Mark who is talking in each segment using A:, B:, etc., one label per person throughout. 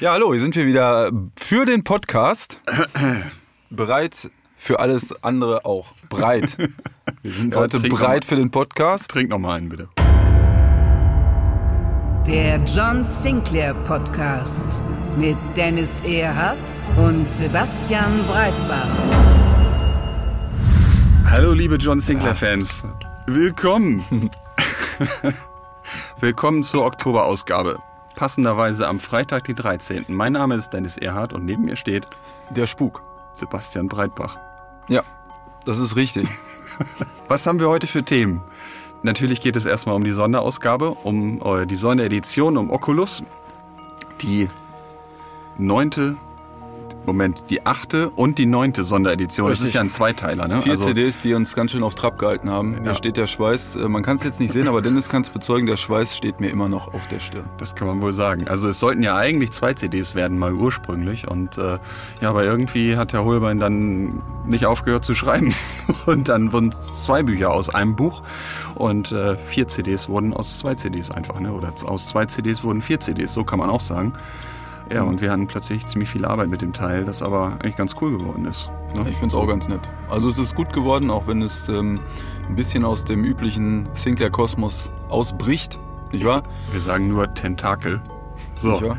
A: Ja, hallo, hier sind wir wieder für den Podcast. Bereit für alles andere auch. Breit. Wir sind
B: Ja,
A: heute bereit für den Podcast.
B: Trink noch mal einen, bitte.
C: Der John Sinclair Podcast mit Dennis Erhardt und Sebastian Breitbach.
B: Hallo, liebe John Sinclair-Fans. Willkommen. Willkommen zur Oktoberausgabe. Passenderweise am Freitag, die 13. Mein Name ist Dennis Erhardt und neben mir steht
A: Der Spuk.
B: Sebastian Breitbach.
A: Ja, das ist richtig.
B: Was haben wir heute für Themen? Natürlich geht es erstmal um die Sonderausgabe, um äh, die Sonderedition, um Oculus. Die neunte, Moment, die achte und die neunte Sonderedition. Das
A: Richtig.
B: ist ja ein Zweiteiler, ne?
A: Vier CDs, die uns ganz schön auf Trab gehalten haben. Hier steht der Schweiß. Äh, Man kann es jetzt nicht sehen, aber Dennis kann es bezeugen, der Schweiß steht mir immer noch auf der Stirn.
B: Das kann man wohl sagen. Also es sollten ja eigentlich zwei CDs werden, mal ursprünglich. Und äh, ja, aber irgendwie hat Herr Holbein dann nicht aufgehört zu schreiben. Und dann wurden zwei Bücher aus einem Buch. Und äh, vier CDs wurden aus zwei CDs einfach. Ne? Oder aus zwei CDs wurden vier CDs, so kann man auch sagen. Ja, und wir hatten plötzlich ziemlich viel Arbeit mit dem Teil, das aber eigentlich ganz cool geworden ist. Ne?
A: Ich finde es auch ganz nett. Also es ist gut geworden, auch wenn es ähm, ein bisschen aus dem üblichen Sinclair-Kosmos ausbricht. Nicht wahr?
B: Wir sagen nur Tentakel. So.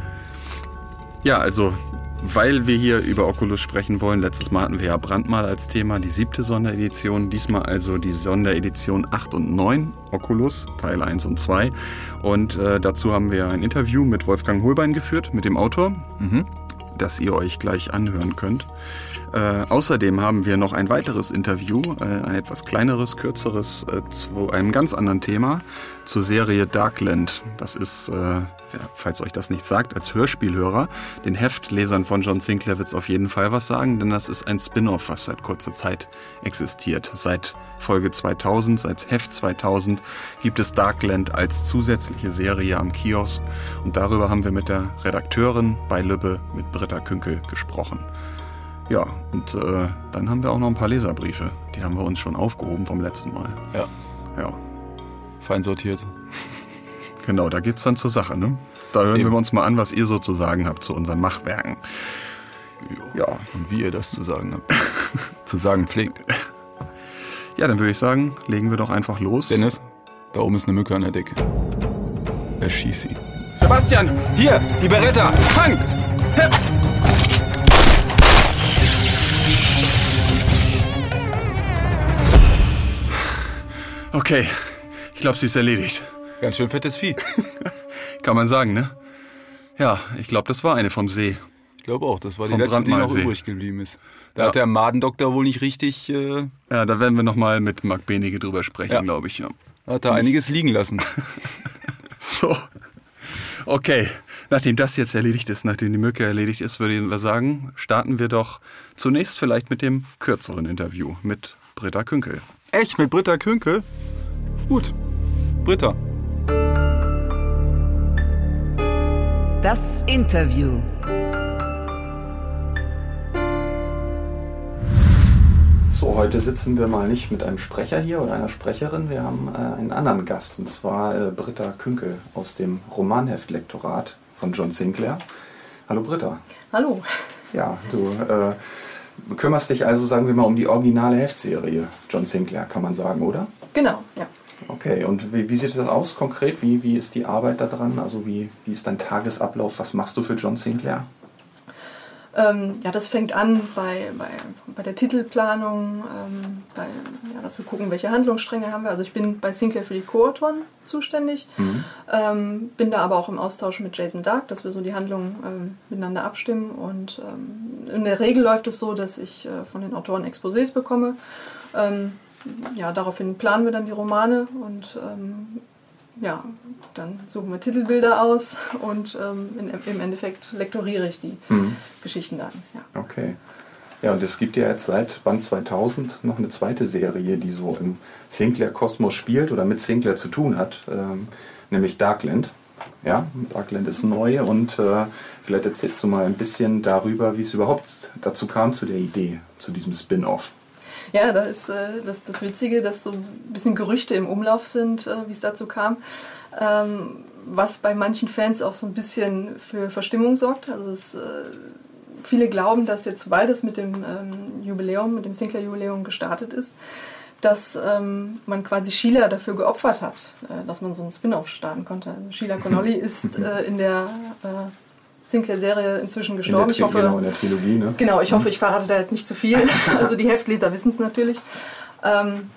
B: Ja, also, weil wir hier über Oculus sprechen wollen, letztes Mal hatten wir ja Brandmal als Thema, die siebte Sonderedition, diesmal also die Sonderedition 8 und 9, Oculus, Teil 1 und 2. Und äh, dazu haben wir ein Interview mit Wolfgang Holbein geführt, mit dem Autor, das ihr euch gleich anhören könnt. Äh, außerdem haben wir noch ein weiteres Interview, äh, ein etwas kleineres, kürzeres, äh, zu einem ganz anderen Thema, zur Serie Darkland. Das ist, äh, falls euch das nicht sagt, als Hörspielhörer, den Heftlesern von John Sinclair wird es auf jeden Fall was sagen, denn das ist ein Spin-off, was seit kurzer Zeit existiert. Seit Folge 2000, seit Heft 2000 gibt es Darkland als zusätzliche Serie am Kiosk und darüber haben wir mit der Redakteurin bei Lübbe, mit Britta Künkel, gesprochen. Ja, und äh, dann haben wir auch noch ein paar Leserbriefe. Die haben wir uns schon aufgehoben vom letzten Mal.
A: Ja.
B: Ja,
A: Fein sortiert.
B: Genau, da geht's dann zur Sache, ne? Da hören
A: Eben.
B: wir uns mal an, was ihr so zu sagen habt zu unseren Machwerken. Ja,
A: Und wie ihr das zu sagen habt. zu sagen pflegt.
B: ja, dann würde ich sagen, legen wir doch einfach los.
A: Dennis, da oben ist eine Mücke an der Decke. Erschieß sie.
B: Sebastian!
A: Hier, die Beretta! Fang!
B: Okay, ich glaube, sie ist erledigt.
A: Ganz schön fettes Vieh.
B: Kann man sagen, ne? Ja, ich glaube, das war eine vom See.
A: Ich glaube auch, das war die
B: Vom
A: letzte, die noch übrig geblieben ist. Da
B: Ja.
A: hat der Madendoktor wohl nicht richtig, äh,
B: Ja, da werden wir nochmal mit Marc Benige drüber sprechen,
A: Ja.
B: glaube ich. Ja.
A: hat da einiges liegen lassen.
B: So. Okay, nachdem das jetzt erledigt ist, nachdem die Mücke erledigt ist, würde ich sagen, starten wir doch zunächst vielleicht mit dem kürzeren Interview mit Britta Künkel.
A: Echt, mit Britta Künkel? Gut. Britta.
C: Das Interview.
B: So, heute sitzen wir mal nicht mit einem Sprecher hier oder einer Sprecherin. Wir haben äh, einen anderen Gast, und zwar äh, Britta Künkel aus dem Romanheftlektorat von John Sinclair. Hallo Britta.
D: Hallo.
B: Ja, du äh, kümmerst dich also, sagen wir mal, um die originale Heftserie John Sinclair, kann man sagen, oder?
D: Genau, ja.
B: Okay, und wie, wie sieht das aus konkret? Wie, wie ist die Arbeit da dran? Also wie, wie ist dein Tagesablauf? Was machst du für John Sinclair?
D: Ähm, ja, das fängt an bei, bei, bei der Titelplanung, ähm, bei, ja, dass wir gucken, welche Handlungsstränge haben wir. Also ich bin bei Sinclair für die Co-Autoren zuständig, ähm, bin da aber auch im Austausch mit Jason Dark, dass wir so die Handlungen ähm, miteinander abstimmen. Und ähm, in der Regel läuft es so, dass ich äh, von den Autoren Exposés bekomme. Ja, daraufhin planen wir dann die Romane und ähm, ja, dann suchen wir Titelbilder aus und ähm, in, im Endeffekt lektoriere ich die
B: Mhm.
D: Geschichten dann. Ja.
B: Okay. Ja, und es gibt ja jetzt seit Band 2000 noch eine zweite Serie, die so im Sinclair-Kosmos spielt oder mit Sinclair zu tun hat, ähm, nämlich Darkland. Ja, Darkland ist neu und äh, vielleicht erzählst du mal ein bisschen darüber, wie es überhaupt dazu kam, zu der Idee, zu diesem Spin-off.
D: Ja, da ist äh, das, das Witzige, dass so ein bisschen Gerüchte im Umlauf sind, äh, wie es dazu kam. Ähm, was bei manchen Fans auch so ein bisschen für Verstimmung sorgt. Also es, äh, viele glauben, dass jetzt, sobald es mit dem ähm, Jubiläum, mit dem Sinclair-Jubiläum gestartet ist, dass ähm, man quasi Sheila dafür geopfert hat, äh, dass man so einen Spin-off starten konnte. Also Sheila Connolly ist äh, in der äh, Sinclair-Serie inzwischen
B: In
D: gestorben. Ich
B: Tri-
D: hoffe,
B: genau, in der Trilogie, ne?
D: Genau, ich hoffe, ich verrate da jetzt nicht zu viel. Also die Heftleser wissen es natürlich. Ähm,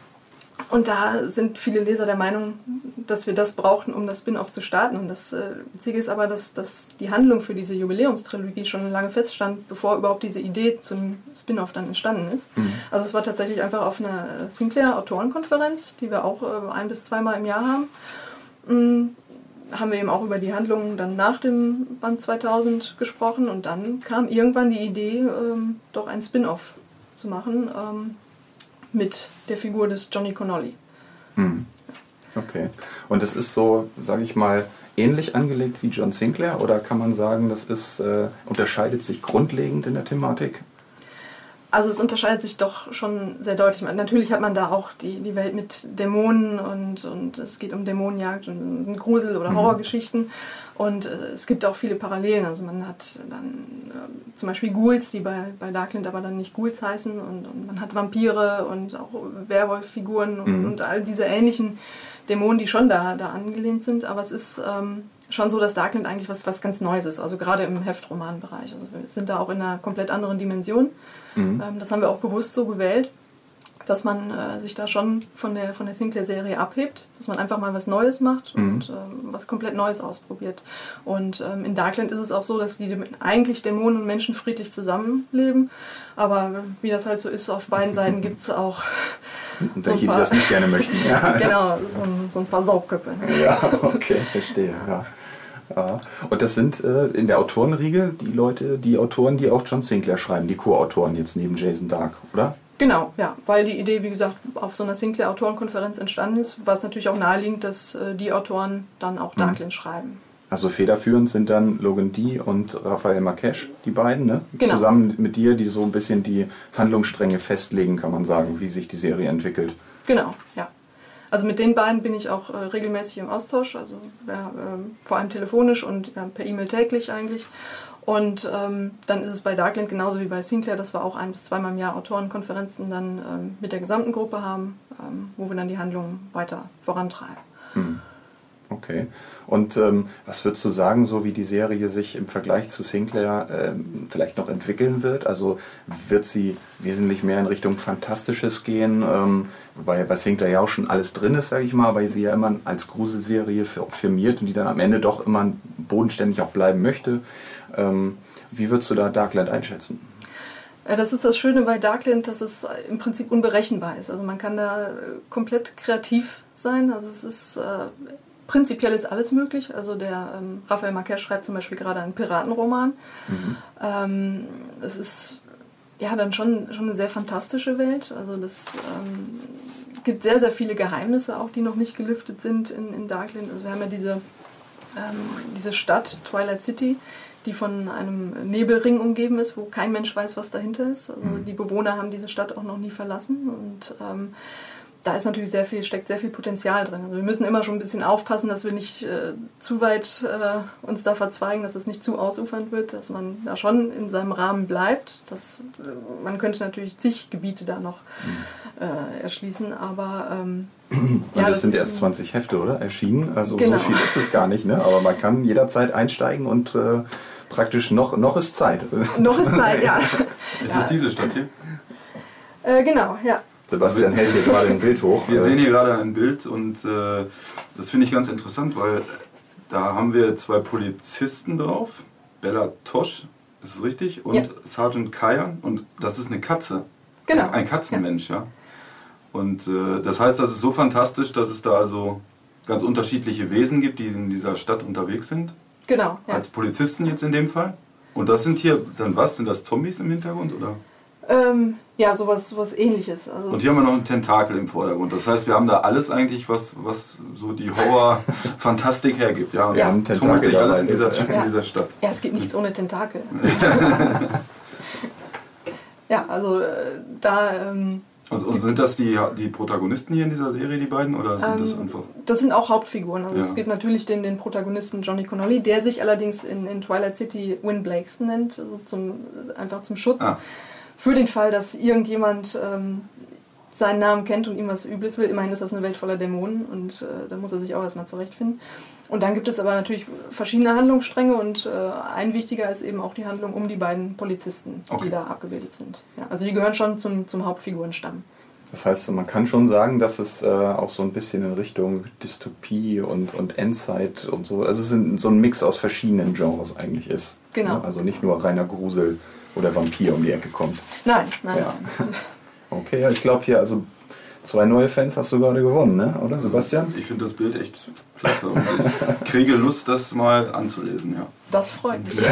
D: und da sind viele Leser der Meinung, dass wir das brauchten, um das Spin-off zu starten. Und das äh, Witzige ist aber, dass, dass die Handlung für diese Jubiläumstrilogie schon lange feststand, bevor überhaupt diese Idee zum Spin-off dann entstanden ist. Also es war tatsächlich einfach auf einer Sinclair-Autorenkonferenz, die wir auch äh, ein- bis zweimal im Jahr haben. Haben wir eben auch über die Handlungen dann nach dem Band 2000 gesprochen und dann kam irgendwann die Idee, ähm, doch ein Spin-off zu machen ähm, mit der Figur des Johnny Connolly.
B: Okay. Und es ist so, sage ich mal, ähnlich angelegt wie John Sinclair oder kann man sagen, das ist, äh, unterscheidet sich grundlegend in der Thematik?
D: Also es unterscheidet sich doch schon sehr deutlich. Natürlich hat man da auch die, die Welt mit Dämonen und, und es geht um Dämonenjagd und Grusel- oder Horrorgeschichten. Und äh, es gibt auch viele Parallelen. Also man hat dann äh, zum Beispiel Ghouls, die bei, bei Darkland aber dann nicht Ghouls heißen. Und, und man hat Vampire und auch Werwolf-Figuren und, und all diese ähnlichen Dämonen, die schon da, da angelehnt sind. Aber es ist ähm, schon so, dass Darkland eigentlich was, was ganz Neues ist. Also gerade im Heftromanbereich. Also wir sind da auch in einer komplett anderen Dimension. Ähm, das haben wir auch bewusst so gewählt, dass man äh, sich da schon von der, von der Sinclair-Serie abhebt, dass man einfach mal was Neues macht und ähm, was komplett Neues ausprobiert. Und ähm, in Darkland ist es auch so, dass die eigentlich Dämonen und Menschen friedlich zusammenleben. Aber wie das halt so ist, auf beiden Seiten gibt es auch
B: Und
D: so ein
B: welche, die
D: paar,
B: das nicht gerne möchten. Ja,
D: genau, so ein, so ein paar Saugköpfe.
B: ja okay, verstehe. Ja. Ja. Und das sind äh, in der Autorenriege die Leute, die Autoren, die auch John Sinclair schreiben, die Co-Autoren jetzt neben Jason Dark, oder?
D: Genau, ja, weil die Idee, wie gesagt, auf so einer Sinclair-Autorenkonferenz entstanden ist, war es natürlich auch naheliegend, dass äh, die Autoren dann auch Darkland schreiben.
B: Also federführend sind dann Logan D. und Raphael Marquesch, die beiden, ne?
D: Genau.
B: Zusammen mit dir, die so ein bisschen die Handlungsstränge festlegen, kann man sagen, wie sich die Serie entwickelt.
D: Genau, ja. Also mit den beiden bin ich auch äh, regelmäßig im Austausch, also ja, ähm, vor allem telefonisch und ja, per E-Mail täglich eigentlich. Und ähm, dann ist es bei Darkland genauso wie bei Sinclair, dass wir auch ein bis zweimal im Jahr Autorenkonferenzen dann ähm, mit der gesamten Gruppe haben, ähm, wo wir dann die Handlungen weiter vorantreiben.
B: Okay. Und ähm, was würdest du sagen, so wie die Serie sich im Vergleich zu Sinclair ähm, vielleicht noch entwickeln wird? Also wird sie wesentlich mehr in Richtung Fantastisches gehen? Ähm, wobei bei Sinclair ja auch schon alles drin ist, sage ich mal, weil sie ja immer als Gruselserie fi- firmiert und die dann am Ende doch immer bodenständig auch bleiben möchte. Ähm, wie würdest du da Darkland einschätzen?
D: Ja, das ist das Schöne bei Darkland, dass es im Prinzip unberechenbar ist. Also man kann da äh, komplett kreativ sein. Also es ist äh, prinzipiell ist alles möglich. Also der ähm, Raphael Marquez schreibt zum Beispiel gerade einen Piratenroman. Ähm, es ist ja dann schon, schon eine sehr fantastische Welt. Also das ähm, gibt sehr, sehr viele Geheimnisse auch, die noch nicht gelüftet sind in, in Darkland. Also wir haben ja diese, ähm, diese Stadt, Twilight City, die von einem Nebelring umgeben ist, wo kein Mensch weiß, was dahinter ist. Also die Bewohner haben diese Stadt auch noch nie verlassen und ähm, da ist natürlich sehr viel, steckt sehr viel Potenzial drin. Also wir müssen immer schon ein bisschen aufpassen, dass wir nicht äh, zu weit äh, uns da verzweigen, dass es nicht zu ausufernd wird, dass man da schon in seinem Rahmen bleibt. Das, äh, man könnte natürlich zig Gebiete da noch äh, erschließen, aber ähm,
B: Und
D: ja,
B: das, sind
D: ist
B: erst 20 Hefte, oder? Erschienen. Also
D: Genau.
B: so viel ist es gar nicht, ne? Aber man kann jederzeit einsteigen und äh, praktisch noch, noch ist Zeit.
D: noch ist Zeit, ja.
A: Ist es diese Stadt hier?
D: Äh, genau, ja.
B: Sebastian hält hier gerade ein Bild hoch.
A: Wir
B: Äh,
A: sehen hier gerade ein Bild und äh, das finde ich ganz interessant, weil da haben wir zwei Polizisten drauf. Bella Tosch, ist es richtig? Und
D: Ja.
A: Sergeant Kayan und das ist eine Katze.
D: Genau.
A: Ein, ein Katzenmensch, ja. Und äh, das heißt, das ist so fantastisch, dass es da also ganz unterschiedliche Wesen gibt, die in dieser Stadt unterwegs sind.
D: Genau, ja.
A: Als Polizisten jetzt in dem Fall. Und das sind hier dann was? Sind das Zombies im Hintergrund? Oder?
D: Ähm, ja, sowas, sowas ähnliches. Also
A: Und hier haben wir noch einen Tentakel im Vordergrund. Das heißt, wir haben da alles eigentlich, was, was so die Horror-Fantastik hergibt. Ja, und
D: Ja.
A: das tummelt
B: Tentakel
A: sich alles in dieser,
B: ist,
A: in
D: ja.
A: dieser Stadt.
D: Ja, es geht nichts ohne Tentakel. ja, also äh, da, ähm,
A: Und, und sind das die, die Protagonisten hier in dieser Serie, die beiden? Oder sind das einfach.
D: das sind auch Hauptfiguren. Also
A: Ja.
D: es gibt natürlich den, den Protagonisten Johnny Connolly, der sich allerdings in, in Twilight City Win Blakeston nennt, also zum, einfach zum Schutz.
A: Ah.
D: Für den Fall, dass irgendjemand ähm, seinen Namen kennt und ihm was Übles will. Immerhin ist das eine Welt voller Dämonen und äh, da muss er sich auch erstmal zurechtfinden. Und dann gibt es aber natürlich verschiedene Handlungsstränge und äh, ein wichtiger ist eben auch die Handlung um die beiden Polizisten,
A: Okay.
D: die da abgebildet sind. Ja, also die gehören schon zum, zum Hauptfigurenstamm.
B: Das heißt, man kann schon sagen, dass es äh, auch so ein bisschen in Richtung Dystopie und, und Endzeit und so, also es ist so ein Mix aus verschiedenen Genres eigentlich ist.
D: Genau.
B: Ne? Also nicht nur reiner Grusel oder Vampir um die Ecke kommt.
D: Nein, nein,
B: Ja.
D: nein.
B: Okay, ja, ich glaube hier, also zwei neue Fans hast du gerade gewonnen, ne? oder Sebastian?
A: Ich finde das Bild echt klasse. Und ich kriege Lust, das mal anzulesen, ja.
D: Das freut mich.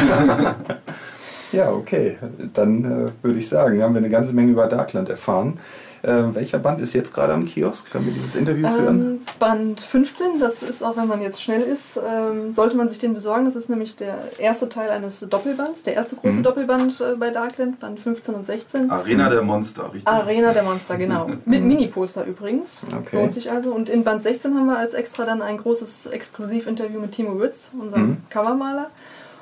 B: Ja, okay. Dann äh, würde ich sagen, haben wir eine ganze Menge über Darkland erfahren. Äh, welcher Band ist jetzt gerade am Kiosk? Können wir dieses Interview führen?
D: Ähm, Band 15, das ist auch, wenn man jetzt schnell ist, ähm, sollte man sich den besorgen. Das ist nämlich der erste Teil eines Doppelbands, der erste
A: Mhm.
D: große Doppelband äh, bei Darkland, Band 15 und 16.
A: Arena der Monster, richtig?
D: Arena der Monster, genau. Mit Mini-Poster übrigens.
B: Okay.
D: Lohnt sich also. Und in Band 16 haben wir als extra dann ein großes Exklusivinterview mit Timo Witz, unserem Covermaler.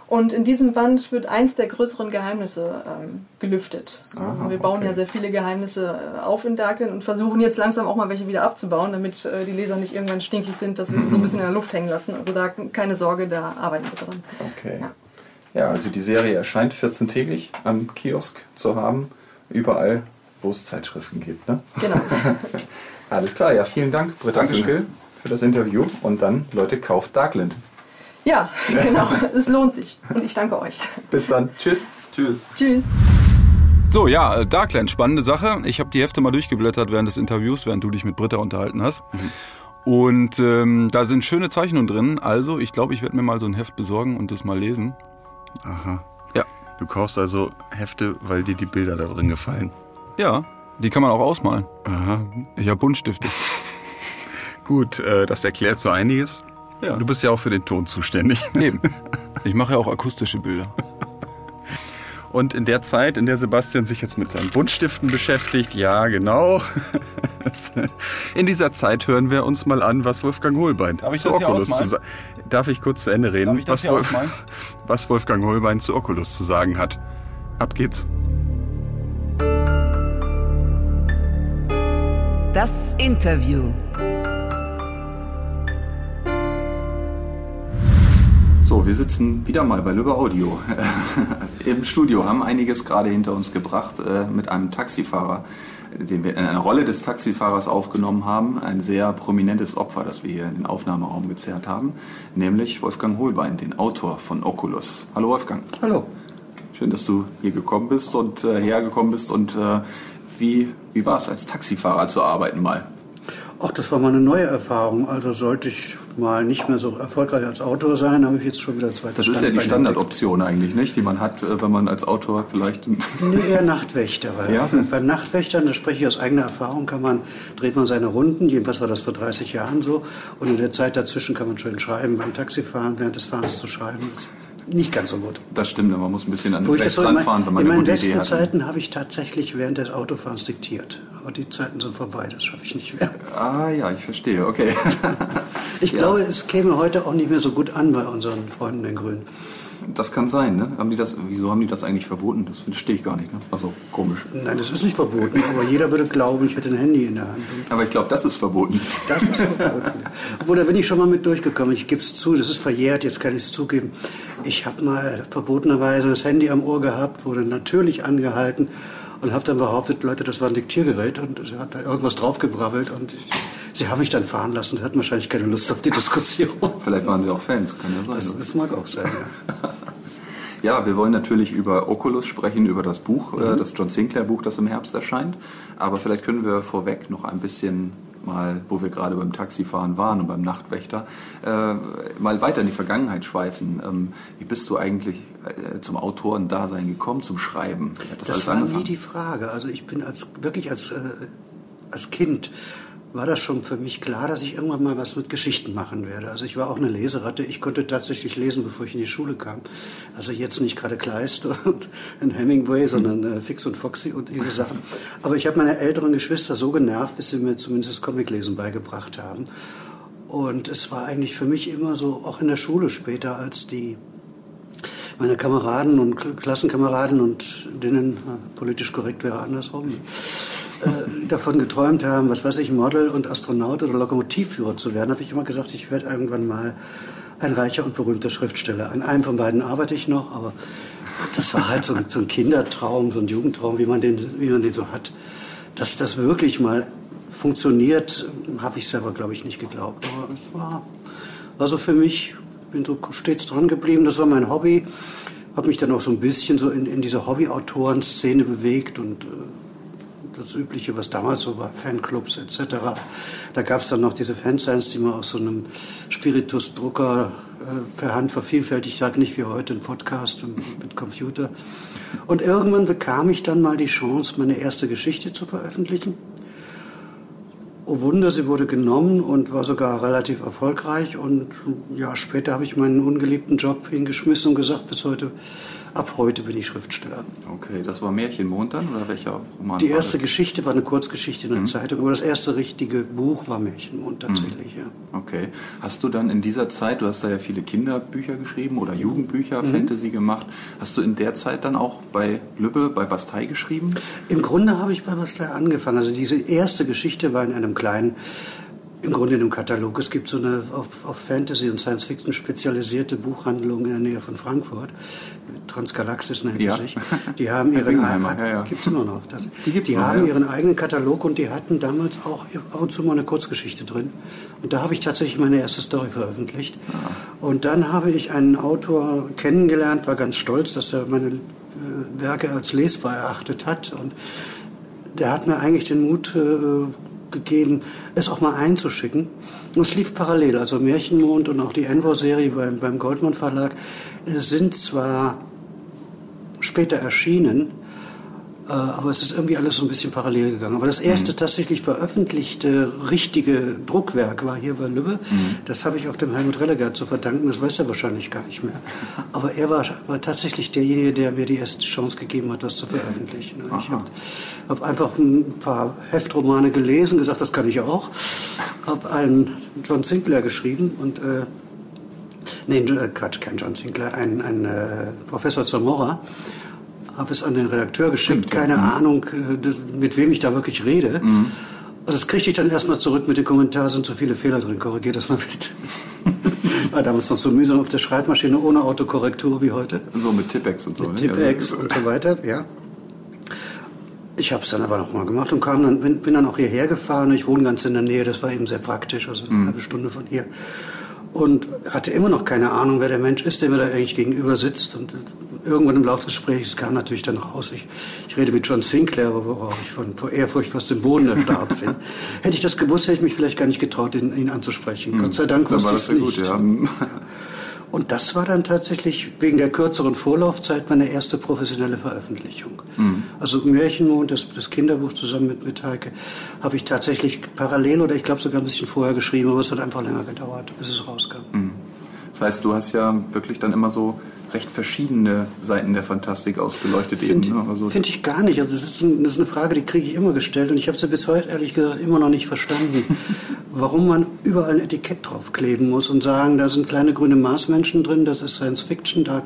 D: Und in diesem Band wird eins der größeren Geheimnisse ähm, gelüftet.
B: Aha,
D: wir bauen
B: okay.
D: ja sehr viele Geheimnisse äh, auf in Darkland und versuchen jetzt langsam auch mal welche wieder abzubauen, damit äh, die Leser nicht irgendwann stinkig sind, dass wir sie so ein bisschen in der Luft hängen lassen. Also da keine Sorge, da arbeiten wir dran.
B: Okay.
D: Ja.
B: Ja, also die Serie erscheint 14-tägig am Kiosk zu haben. Überall, wo es Zeitschriften gibt. Ne?
D: Genau.
B: Alles klar, ja, vielen Dank, Britta
A: Dankeschön.
B: Kunkel, für das Interview. Und dann, Leute, kauft Darkland.
D: Ja, genau. Es lohnt sich. Und ich danke euch.
B: Bis dann. Tschüss.
A: Tschüss.
D: Tschüss.
A: So, ja, äh, Darkland, spannende Sache. Ich habe die Hefte mal durchgeblättert während des Interviews, während du dich mit Britta unterhalten hast. Und ähm, da sind schöne Zeichnungen drin. Also, ich glaube, ich werde mir mal so ein Heft besorgen und das mal lesen.
B: Aha.
A: Ja.
B: Du kaufst also Hefte, weil dir die Bilder da drin gefallen.
A: Ja, die kann man auch ausmalen.
B: Aha.
A: Ich habe Buntstifte.
B: Gut, äh, das erklärt so einiges.
A: Ja.
B: Du bist ja auch für den Ton zuständig.
A: Eben. Ich mache ja auch akustische Bilder.
B: Und in der Zeit, in der Sebastian sich jetzt mit seinen Buntstiften beschäftigt, ja, genau. In dieser Zeit hören wir uns mal an, was Wolfgang Holbein
A: Darf
B: zu Oculus zu sagen Darf ich kurz zu Ende reden?
A: Darf ich das
B: was,
A: ausmalen?
B: was Wolfgang Holbein zu Oculus zu sagen hat. Ab geht's.
C: Das Interview.
B: So, wir sitzen wieder mal bei Lübbe Audio im Studio, haben einiges gerade hinter uns gebracht äh, mit einem Taxifahrer, den wir in einer Rolle des Taxifahrers aufgenommen haben. Ein sehr prominentes Opfer, das wir hier in den Aufnahmeraum gezerrt haben, nämlich Wolfgang Holbein, den Autor von Oculus. Hallo Wolfgang.
E: Hallo.
B: Schön, dass du hier gekommen bist und äh, hergekommen bist. Und äh, wie, wie war es, als Taxifahrer zu arbeiten mal?
E: Ach, das war mal eine neue Erfahrung. Also sollte ich mal nicht mehr so erfolgreich als Autor sein, habe ich jetzt schon wieder zwei
B: Das ist ja die Standardoption eigentlich, nicht? Die man hat, äh, wenn man als Autor vielleicht...
E: Nee, eher Nachtwächter. Weil
B: Ja?
E: Beim Nachtwächtern, das spreche ich aus eigener Erfahrung, kann man, dreht man seine Runden, jedenfalls war das vor 30 Jahren so, und in der Zeit dazwischen kann man schön schreiben. Beim Taxifahren, während des Fahrens zu schreiben, ist nicht ganz so gut.
B: Das stimmt, man muss ein bisschen an den
E: so
B: Rechts
E: in,
B: ranfahren, wenn man
E: in
B: eine
E: meinen
B: gute Idee
E: besten
B: hat.
E: Zeiten habe ich tatsächlich während des Autofahrens diktiert. Aber die Zeiten sind vorbei, das schaffe ich nicht mehr.
B: Ah ja, ich verstehe, okay.
E: Ich
B: Ja.
E: glaube, es käme heute auch nicht mehr so gut an bei unseren Freunden den Grünen.
B: Das kann sein, ne? Haben die das, wieso haben die das eigentlich verboten? Das verstehe ich gar nicht, ne? Also komisch.
E: Nein, das ist nicht verboten, aber jeder würde glauben, ich hätte ein Handy in der Hand.
B: Aber ich glaube, das ist verboten.
E: Das ist verboten. Obwohl, da bin ich schon mal mit durchgekommen. Ich gebe es zu, das ist verjährt, jetzt kann ich es zugeben. Ich habe mal verbotenerweise das Handy am Ohr gehabt, wurde natürlich angehalten und habe dann behauptet, Leute, das war ein Diktiergerät und sie hat da irgendwas draufgebrabbelt und ich, sie haben mich dann fahren lassen und hatten wahrscheinlich keine Lust auf die Diskussion.
B: Vielleicht waren sie auch Fans, kann ja sein.
E: Das, das mag auch sein, ja.
B: Ja, wir wollen natürlich über Oculus sprechen, über das Buch, äh, das John Sinclair Buch, das im Herbst erscheint. Aber vielleicht können wir vorweg noch ein bisschen mal, wo wir gerade beim Taxifahren waren und beim Nachtwächter, äh, mal weiter in die Vergangenheit schweifen. Ähm, wie bist du eigentlich äh, zum Autorendasein gekommen, zum Schreiben?
E: das, das war angefangen? nie die Frage. Also ich bin als wirklich als, äh, als Kind war das schon für mich klar, dass ich irgendwann mal was mit Geschichten machen werde. Also ich war auch eine Leseratte. Ich konnte tatsächlich lesen, bevor ich in die Schule kam. Also jetzt nicht gerade Kleist und Hemingway, sondern äh, Fix und Foxy und diese Sachen. Aber ich habe meine älteren Geschwister so genervt, bis sie mir zumindest das Comiclesen beigebracht haben. Und es war eigentlich für mich immer so, auch in der Schule später, als die meine Kameraden und Klassenkameraden und denen, äh, politisch korrekt wäre andersrum, davon geträumt haben, was weiß ich, Model und Astronaut oder Lokomotivführer zu werden, habe ich immer gesagt, ich werde irgendwann mal ein reicher und berühmter Schriftsteller. An einem von beiden arbeite ich noch, aber das war halt so, so ein Kindertraum, so ein Jugendtraum, wie man den, wie man den so hat. Dass das wirklich mal funktioniert, habe ich selber, glaube ich, nicht geglaubt. Aber es war, war so für mich, bin so stets dran geblieben, das war mein Hobby. Habe mich dann auch so ein bisschen so in, in diese Hobby-Autoren-Szene bewegt und äh, das Übliche, was damals so war, Fanclubs etc. Da gab es dann noch diese Fansigns, die man aus so einem Spiritus-Drucker äh, per Hand vervielfältigt hat, nicht wie heute ein Podcast mit Computer. Und irgendwann bekam ich dann mal die Chance, meine erste Geschichte zu veröffentlichen. Oh Wunder, sie wurde genommen und war sogar relativ erfolgreich. Und ja, später habe ich meinen ungeliebten Job hingeschmissen und gesagt, bis heute ab heute bin ich Schriftsteller.
B: Okay, das war Märchenmond dann oder welcher
E: Roman? Die erste Geschichte war eine Kurzgeschichte in der mhm. Zeitung, aber das erste richtige Buch war Märchenmond tatsächlich, mhm. ja.
B: Okay. Hast du dann in dieser Zeit, du hast da ja viele Kinderbücher geschrieben oder Jugendbücher, mhm. Fantasy gemacht, hast du in der Zeit dann auch bei Lübbe, bei Bastei geschrieben?
E: Im Grunde habe ich bei Bastei angefangen. Also diese erste Geschichte war in einem kleinen im Grunde in einem Katalog. Es gibt so eine auf, auf Fantasy und Science Fiction spezialisierte Buchhandlung in der Nähe von Frankfurt. Transgalaxis nennt ja. sich. Die haben ihren ja, ja. gibt's immer noch. Das, die gibt's die noch, haben ja. ihren eigenen Katalog und die hatten damals auch ab und zu mal eine Kurzgeschichte drin. Und da habe ich tatsächlich meine erste Story veröffentlicht. Ah. Und dann habe ich einen Autor kennengelernt, war ganz stolz, dass er meine äh, Werke als lesbar erachtet hat und der hat mir eigentlich den Mut äh, gegeben, es auch mal einzuschicken. Und es lief parallel, also Märchenmond und auch die Envor-Serie beim, beim Goldmann Verlag äh, sind zwar später erschienen, aber es ist irgendwie alles so ein bisschen parallel gegangen. Aber das erste mhm. tatsächlich veröffentlichte richtige Druckwerk war hier bei Lübbe. Mhm. Das habe ich auch dem Helmut Relleger zu verdanken. Das weiß er wahrscheinlich gar nicht mehr. Aber er war, war tatsächlich derjenige, der mir die erste Chance gegeben hat, das zu veröffentlichen. Aha. Ich habe hab einfach ein paar Heftromane gelesen, gesagt, das kann ich auch. Habe einen John Sinclair geschrieben und äh, äh, Quatsch, kein John Sinclair, ein, ein äh, Professor Zamora habe es an den Redakteur geschickt, Stimmt, keine ja. Mhm. Ahnung, äh, mit wem ich da wirklich rede. Mhm. Also das kriegte ich dann erstmal zurück mit dem Kommentar, sind so viele Fehler drin, korrigiert das mal bitte. War damals noch so mühsam auf der Schreibmaschine ohne Autokorrektur wie heute.
B: So mit Tippex und so.
E: Mit ne? Tippex und so weiter, ja. Ich habe es dann aber nochmal gemacht und kam dann, bin, bin, dann auch hierher gefahren. Ich wohne ganz in der Nähe, das war eben sehr praktisch, also eine mhm. halbe Stunde von hier. Und hatte immer noch keine Ahnung, wer der Mensch ist, der mir da eigentlich gegenüber sitzt. Und irgendwann im Laufe des Gesprächs kam natürlich dann raus, ich, ich rede mit John Sinclair, worauf ich von Ehrfurcht fast im Boden erstarrt bin. hätte ich das gewusst, hätte ich mich vielleicht gar nicht getraut, ihn, ihn anzusprechen. Hm. Gott sei Dank wusste ich es nicht. Gut, ja. Und das war dann tatsächlich wegen der kürzeren Vorlaufzeit meine erste professionelle Veröffentlichung. Mhm. Also Märchenmond, das, das Kinderbuch zusammen mit, mit Heike, habe ich tatsächlich parallel oder ich glaube sogar ein bisschen vorher geschrieben, aber es hat einfach länger gedauert, bis es rauskam. Mhm.
B: Das heißt, du hast ja wirklich dann immer so recht verschiedene Seiten der Fantastik ausgeleuchtet.
E: Finde ne? also find ich gar nicht. Also das ist, ein, das ist eine Frage, die kriege ich immer gestellt und ich habe sie bis heute ehrlich gesagt immer noch nicht verstanden, warum man überall ein Etikett draufkleben muss und sagen, da sind kleine grüne Marsmenschen drin, das ist Science Fiction, da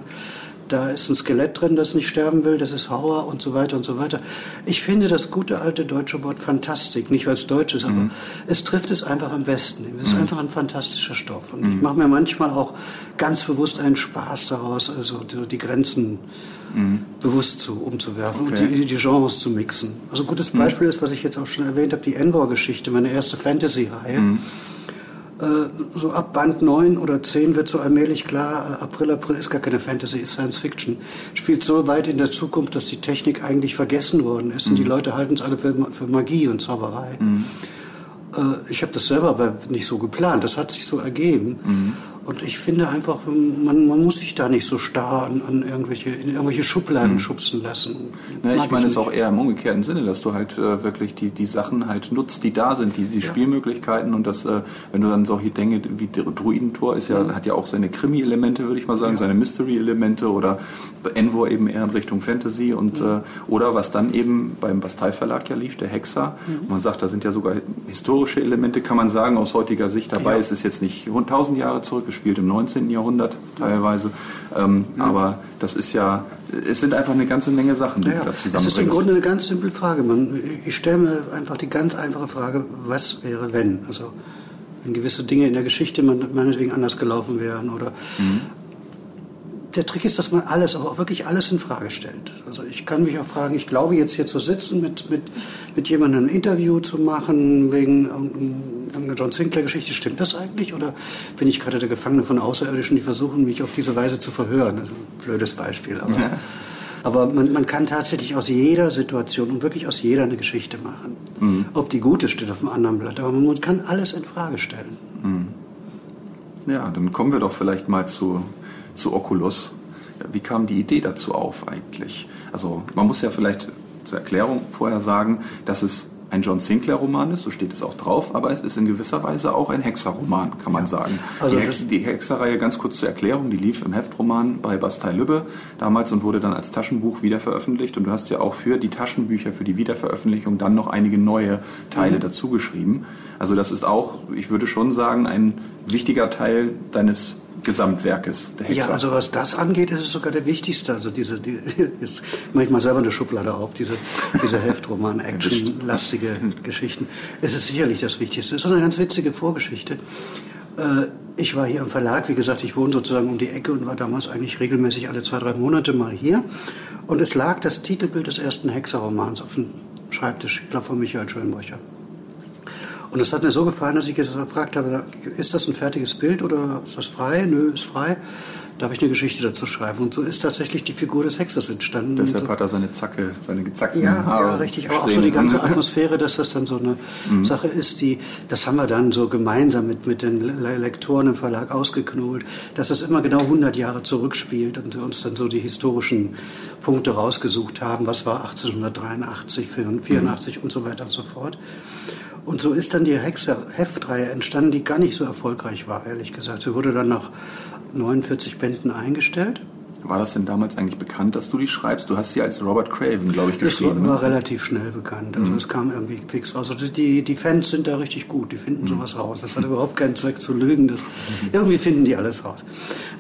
E: da ist ein Skelett drin, das nicht sterben will, das ist Horror und so weiter und so weiter. Ich finde das gute alte deutsche Wort Fantastik, nicht weil es deutsch ist, aber mhm. es trifft es einfach am besten. Es ist mhm. einfach ein fantastischer Stoff. Und mhm. ich mache mir manchmal auch ganz bewusst einen Spaß daraus, also die Grenzen mhm. bewusst zu, umzuwerfen okay. und die, die, Genres zu mixen. Also ein gutes mhm. Beispiel ist, was ich jetzt auch schon erwähnt habe, die Envor-Geschichte, meine erste Fantasy-Reihe. Äh, so ab Band 9 oder 10 wird so allmählich klar, äh, April, April ist gar keine Fantasy, ist Science Fiction. Spielt so weit in der Zukunft, dass die Technik eigentlich vergessen worden ist mhm. und die mhm. Leute halten es alle für, für, Magie und Zauberei. Mhm. Äh, ich habe das selber aber nicht so geplant. Das hat sich so ergeben. Mhm. Und ich finde einfach, man, man muss sich da nicht so starr an, an irgendwelche, in irgendwelche Schubladen mhm. schubsen lassen.
B: Na, ich meine es auch eher im umgekehrten Sinne, dass du halt äh, wirklich die, die Sachen halt nutzt, die da sind, die, die ja. Spielmöglichkeiten und das, äh, wenn du dann solche Dinge wie Druidentor ist ja, mhm. hat ja auch seine Krimi-Elemente, würde ich mal sagen, ja. seine Mystery-Elemente oder Envor eben eher in Richtung Fantasy und mhm. äh, oder was dann eben beim Bastei Verlag ja lief, der Hexer. Mhm. Man sagt, da sind ja sogar historische Elemente, kann man sagen, aus heutiger Sicht dabei. Ja. Es ist jetzt nicht tausend Jahre zurück, gespielt im 19. Jahrhundert teilweise. Ähm, ja. Aber das ist ja, es sind einfach eine ganze Menge Sachen, die ja, da zusammenbringst.
E: Das ist im Grunde eine ganz simple Frage. Man, ich stelle mir einfach die ganz einfache Frage, was wäre wenn? Also wenn gewisse Dinge in der Geschichte meinetwegen anders gelaufen wären oder mhm der Trick ist, dass man alles, aber auch wirklich alles in Frage stellt. Also ich kann mich auch fragen, ich glaube jetzt hier zu sitzen, mit, mit, mit jemandem ein Interview zu machen wegen irgendeiner John Sinclair-Geschichte, stimmt das eigentlich? Oder bin ich gerade der Gefangene von Außerirdischen, die versuchen, mich auf diese Weise zu verhören? Also ein blödes Beispiel, aber... Ja. Aber man, man, kann tatsächlich aus jeder Situation und wirklich aus jeder eine Geschichte machen. Mhm. Ob die gute steht auf dem anderen Blatt. Aber man kann alles in Frage stellen. Mhm.
B: Ja, dann kommen wir doch vielleicht mal zu zu Oculus. Wie kam die Idee dazu auf eigentlich? Also man muss ja vielleicht zur Erklärung vorher sagen, dass es ein John Sinclair-Roman ist, so steht es auch drauf, aber es ist in gewisser Weise auch ein Hexer-Roman, kann man sagen. Also die, Hex, die Hexerreihe, ganz kurz zur Erklärung, die lief im Heftroman bei Bastei Lübbe damals und wurde dann als Taschenbuch wiederveröffentlicht. Und du hast ja auch für die Taschenbücher, für die Wiederveröffentlichung dann noch einige neue Teile mhm. dazu geschrieben. Also das ist auch, ich würde schon sagen, ein wichtiger Teil deines Gesamtwerkes
E: der Hexer. Ja, also was das angeht, ist es sogar der wichtigste. Also diese, die, jetzt mache ich mal selber eine Schublade auf, diese, diese Heftroman, Action-lastige Geschichten. Es ist sicherlich das Wichtigste. Es ist eine ganz witzige Vorgeschichte. Äh, ich war hier im Verlag, wie gesagt, ich wohne sozusagen um die Ecke und war damals eigentlich regelmäßig alle zwei, drei Monate mal hier. Und es lag das Titelbild des ersten Hexerromans auf dem Schreibtisch, ich glaube von Michael Schönbrücher. Und das hat mir so gefallen, dass ich gefragt habe, ist das ein fertiges Bild oder ist das frei? Nö, ist frei darf ich eine Geschichte dazu schreiben. Und so ist tatsächlich die Figur des Hexers entstanden.
B: Deshalb so, hat er seine Zacke, seine gezackten
E: ja, Haare. Ja, richtig. Aber auch so die ganze Atmosphäre, dass das dann so eine mhm. Sache ist, die, das haben wir dann so gemeinsam mit, mit den Lektoren im Verlag ausgeknobelt, dass das immer genau 100 Jahre zurückspielt und wir uns dann so die historischen Punkte rausgesucht haben. Was war 1883, 84 mhm. und so weiter und so fort. Und so ist dann die Hexer-Heftreihe entstanden, die gar nicht so erfolgreich war, ehrlich gesagt. Sie wurde dann nach 49 Bänden eingestellt.
B: War das denn damals eigentlich bekannt, dass du die schreibst? Du hast sie als Robert Craven, glaube ich, geschrieben.
E: Das war, war ne? relativ schnell bekannt. Also mhm. es kam irgendwie fix raus. Also die, die Fans sind da richtig gut. Die finden mhm. sowas raus. Das hat überhaupt keinen Zweck zu lügen. Das, mhm. Irgendwie finden die alles raus.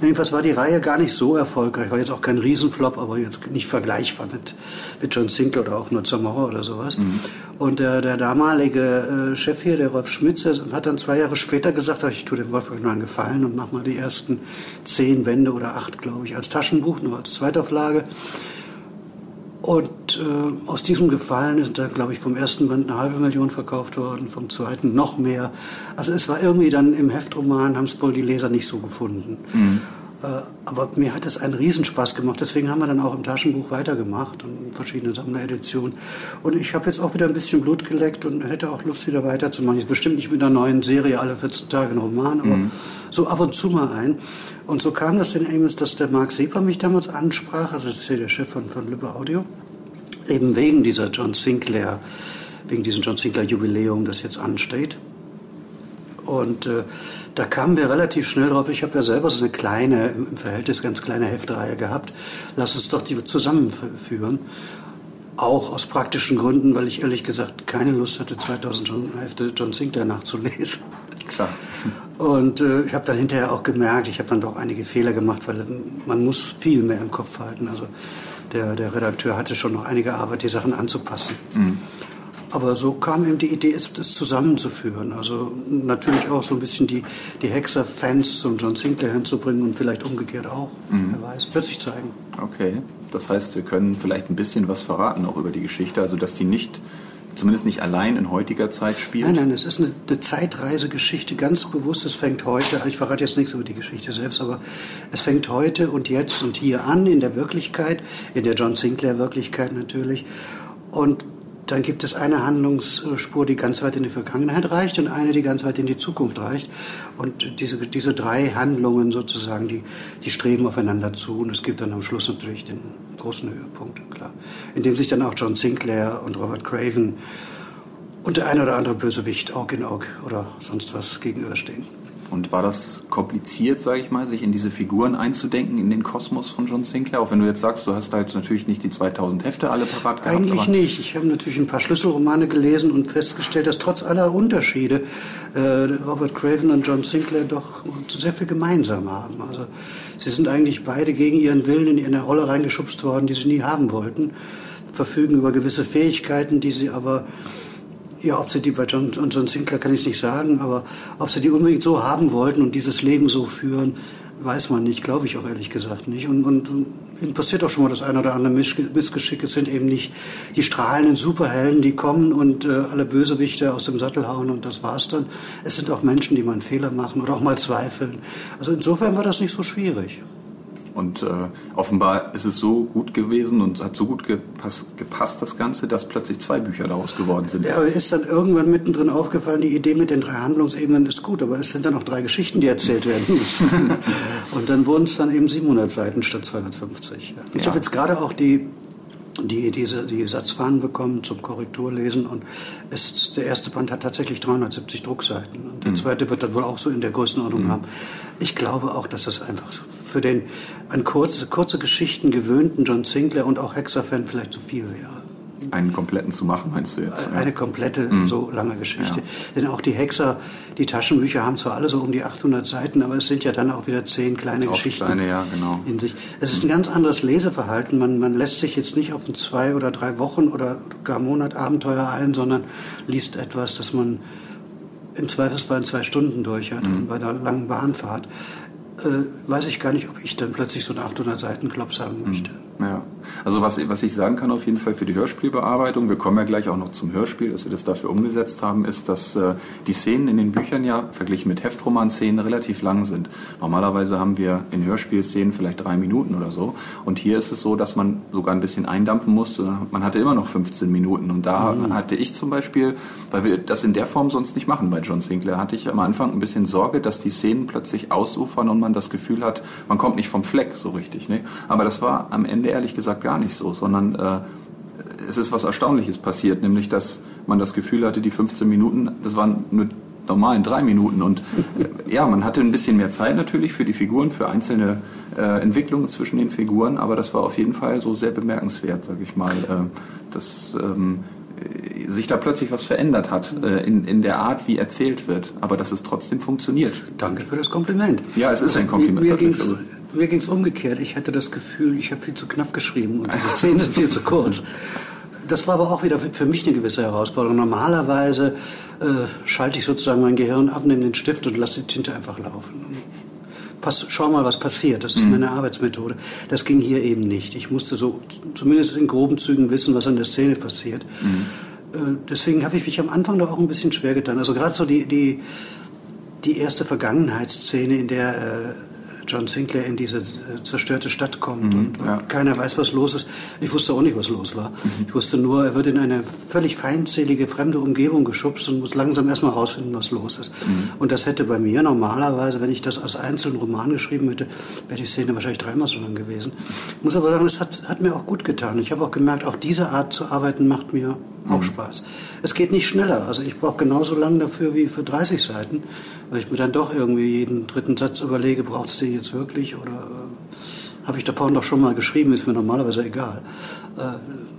E: Jedenfalls war die Reihe gar nicht so erfolgreich. War jetzt auch kein Riesenflop, aber jetzt nicht vergleichbar mit, mit John Sinclair oder auch nur Zamora oder sowas. Mhm. Und der, der damalige äh, Chef hier, der Rolf Schmitz, hat dann zwei Jahre später gesagt, ich tue dem Wolfgang nur einen Gefallen und mach mal die ersten zehn Wände oder acht, glaube ich, als Taschenbuch, nur als Zweitauflage. Und äh, aus diesem Gefallen ist da, glaube ich, vom ersten Band eine halbe Million verkauft worden, vom zweiten noch mehr. Also es war irgendwie dann im Heftroman, haben es wohl die Leser nicht so gefunden. Mhm. Äh, aber mir hat es einen Riesenspaß gemacht. Deswegen haben wir dann auch im Taschenbuch weitergemacht und in verschiedenen Sammlereditionen. Und ich habe jetzt auch wieder ein bisschen Blut geleckt und hätte auch Lust, wieder weiterzumachen. Jetzt bestimmt nicht mit einer neuen Serie alle 14 Tage ein Roman, aber mhm. so ab und zu mal ein. Und so kam das in Engels, dass der Mark Sieper mich damals ansprach. Also das ist ja der Chef von, von Lübbe Audio. Eben wegen dieser John Sinclair, wegen diesem John Sinclair Jubiläum, das jetzt ansteht. Und äh, da kamen wir relativ schnell drauf. Ich habe ja selber so eine kleine, im Verhältnis ganz kleine Heftreihe gehabt. Lass uns doch die zusammenführen. Auch aus praktischen Gründen, weil ich ehrlich gesagt keine Lust hatte, 2000 Hefte John Sinclair nachzulesen.
B: Klar.
E: Und äh, ich habe dann hinterher auch gemerkt, ich habe dann doch einige Fehler gemacht, weil man muss viel mehr im Kopf halten. Also der, der Redakteur hatte schon noch einige Arbeit, die Sachen anzupassen. Mhm. Aber so kam ihm die Idee, das zusammenzuführen. Also natürlich auch so ein bisschen die, die Hexer-Fans zum John Sinclair hinzubringen und vielleicht umgekehrt auch. Mhm. Wer weiß, wird sich zeigen.
B: Okay, das heißt, wir können vielleicht ein bisschen was verraten auch über die Geschichte, also dass die nicht zumindest nicht allein in heutiger Zeit spielt?
E: Nein, nein, es ist eine, eine Zeitreisegeschichte, ganz bewusst. Es fängt heute, ich verrate jetzt nichts über die Geschichte selbst, aber es fängt heute und jetzt und hier an, in der Wirklichkeit, in der John Sinclair Wirklichkeit natürlich. Und dann gibt es eine Handlungsspur, die ganz weit in die Vergangenheit reicht und eine, die ganz weit in die Zukunft reicht. Und diese, diese drei Handlungen sozusagen, die, die streben aufeinander zu. Und es gibt dann am Schluss natürlich den großen Höhepunkt, klar. In dem sich dann auch John Sinclair und Robert Craven und der eine oder andere Bösewicht Aug in Aug oder sonst was gegenüberstehen.
F: Und war das kompliziert, sage ich mal, sich in diese Figuren einzudenken, in den Kosmos von John Sinclair? Auch wenn du jetzt sagst, du hast halt natürlich nicht die 2000 Hefte alle parat
E: gehabt. Eigentlich nicht. Ich habe natürlich ein paar Schlüsselromane gelesen und festgestellt, dass trotz aller Unterschiede äh, Robert Craven und John Sinclair doch sehr viel gemeinsam haben. Also sie sind eigentlich beide gegen ihren Willen in eine Rolle reingeschubst worden, die sie nie haben wollten, verfügen über gewisse Fähigkeiten, die sie aber ja, ob sie die bei John, John Sinclair kann ich nicht sagen, aber ob sie die unbedingt so haben wollten und dieses Leben so führen, weiß man nicht, glaube ich auch ehrlich gesagt nicht. Und, und, und passiert auch schon mal das eine oder andere Missgeschick. Es sind eben nicht die strahlenden Superhelden, die kommen und äh, alle Bösewichte aus dem Sattel hauen und das war's dann. Es sind auch Menschen, die mal einen Fehler machen oder auch mal zweifeln. Also insofern war das nicht so schwierig.
F: Und äh, offenbar ist es so gut gewesen und hat so gut gepasst, gepasst, das Ganze, dass plötzlich zwei Bücher daraus geworden sind.
E: Ja, aber ist dann irgendwann mittendrin aufgefallen, die Idee mit den drei Handlungsebenen ist gut, aber es sind dann noch drei Geschichten, die erzählt werden müssen. und dann wurden es dann eben 700 Seiten statt 250. Ich ja. habe jetzt gerade auch die die diese die Satzfahnen bekommen zum Korrekturlesen und es, der erste Band hat tatsächlich 370 Druckseiten und der mhm. zweite wird dann wohl auch so in der Größenordnung mhm. haben. Ich glaube auch, dass das einfach für den an kurze, kurze Geschichten gewöhnten John Sinclair und auch Hexer-Fan vielleicht zu viel wäre.
F: Einen kompletten zu machen, meinst du jetzt?
E: Eine komplette, mhm. so lange Geschichte. Ja. Denn auch die Hexer, die Taschenbücher haben zwar alle so um die 800 Seiten, aber es sind ja dann auch wieder zehn kleine auch Geschichten.
F: Kleine, ja, genau.
E: In sich. Es ist ein ganz anderes Leseverhalten. Man, man lässt sich jetzt nicht auf ein zwei oder drei Wochen oder gar Monat Abenteuer ein, sondern liest etwas, das man im Zweifelsfall in zwei Stunden durch hat mhm. bei einer langen Bahnfahrt äh, weiß ich gar nicht, ob ich dann plötzlich so einen 800 Seiten Klops haben möchte.
F: Ja, also was, was ich sagen kann auf jeden Fall für die Hörspielbearbeitung, wir kommen ja gleich auch noch zum Hörspiel, dass wir das dafür umgesetzt haben, ist, dass äh, die Szenen in den Büchern ja verglichen mit Heftroman-Szenen relativ lang sind. Normalerweise haben wir in Hörspielszenen vielleicht drei Minuten oder so und hier ist es so, dass man sogar ein bisschen eindampfen musste. Man hatte immer noch 15 Minuten und da mhm. hatte ich zum Beispiel, weil wir das in der Form sonst nicht machen bei John Sinclair, hatte ich am Anfang ein bisschen Sorge, dass die Szenen plötzlich ausufern und man das Gefühl hat, man kommt nicht vom Fleck so richtig. Ne? Aber das war am Ende ehrlich gesagt gar nicht so, sondern äh, es ist was Erstaunliches passiert, nämlich dass man das Gefühl hatte, die 15 Minuten, das waren nur normalen drei Minuten. Und äh, ja, man hatte ein bisschen mehr Zeit natürlich für die Figuren, für einzelne äh, Entwicklungen zwischen den Figuren, aber das war auf jeden Fall so sehr bemerkenswert, sage ich mal, äh, dass ähm, sich da plötzlich was verändert hat äh, in, in der Art, wie erzählt wird, aber dass es trotzdem funktioniert.
E: Danke für das Kompliment.
F: Ja, es ist ein Kompliment.
E: Mir, mir ging es umgekehrt. Ich hatte das Gefühl, ich habe viel zu knapp geschrieben und diese Szenen sind viel zu kurz. Das war aber auch wieder für mich eine gewisse Herausforderung. Normalerweise äh, schalte ich sozusagen mein Gehirn ab, nehme den Stift und lasse die Tinte einfach laufen. Pass, schau mal, was passiert. Das ist mhm. meine Arbeitsmethode. Das ging hier eben nicht. Ich musste so zumindest in groben Zügen wissen, was an der Szene passiert. Mhm. Äh, deswegen habe ich mich am Anfang doch auch ein bisschen schwer getan. Also gerade so die, die, die erste Vergangenheitsszene, in der äh, John Sinclair in diese äh, zerstörte Stadt kommt mhm, und, ja. keiner weiß, was los ist. Ich wusste auch nicht, was los war. Mhm. Ich wusste nur, er wird in eine völlig feindselige, fremde Umgebung geschubst und muss langsam erstmal rausfinden, was los ist. Mhm. Und das hätte bei mir normalerweise, wenn ich das als einzelnen Roman geschrieben hätte, wäre die Szene wahrscheinlich dreimal so lang gewesen. Ich muss aber sagen, es hat, hat mir auch gut getan. Ich habe auch gemerkt, auch diese Art zu arbeiten macht mir auch mhm. Spaß. Es geht nicht schneller. Also ich brauche genauso lange dafür wie für 30 Seiten weil ich mir dann doch irgendwie jeden dritten Satz überlege, braucht es den jetzt wirklich oder äh, habe ich da vorhin doch schon mal geschrieben, ist mir normalerweise egal. Äh,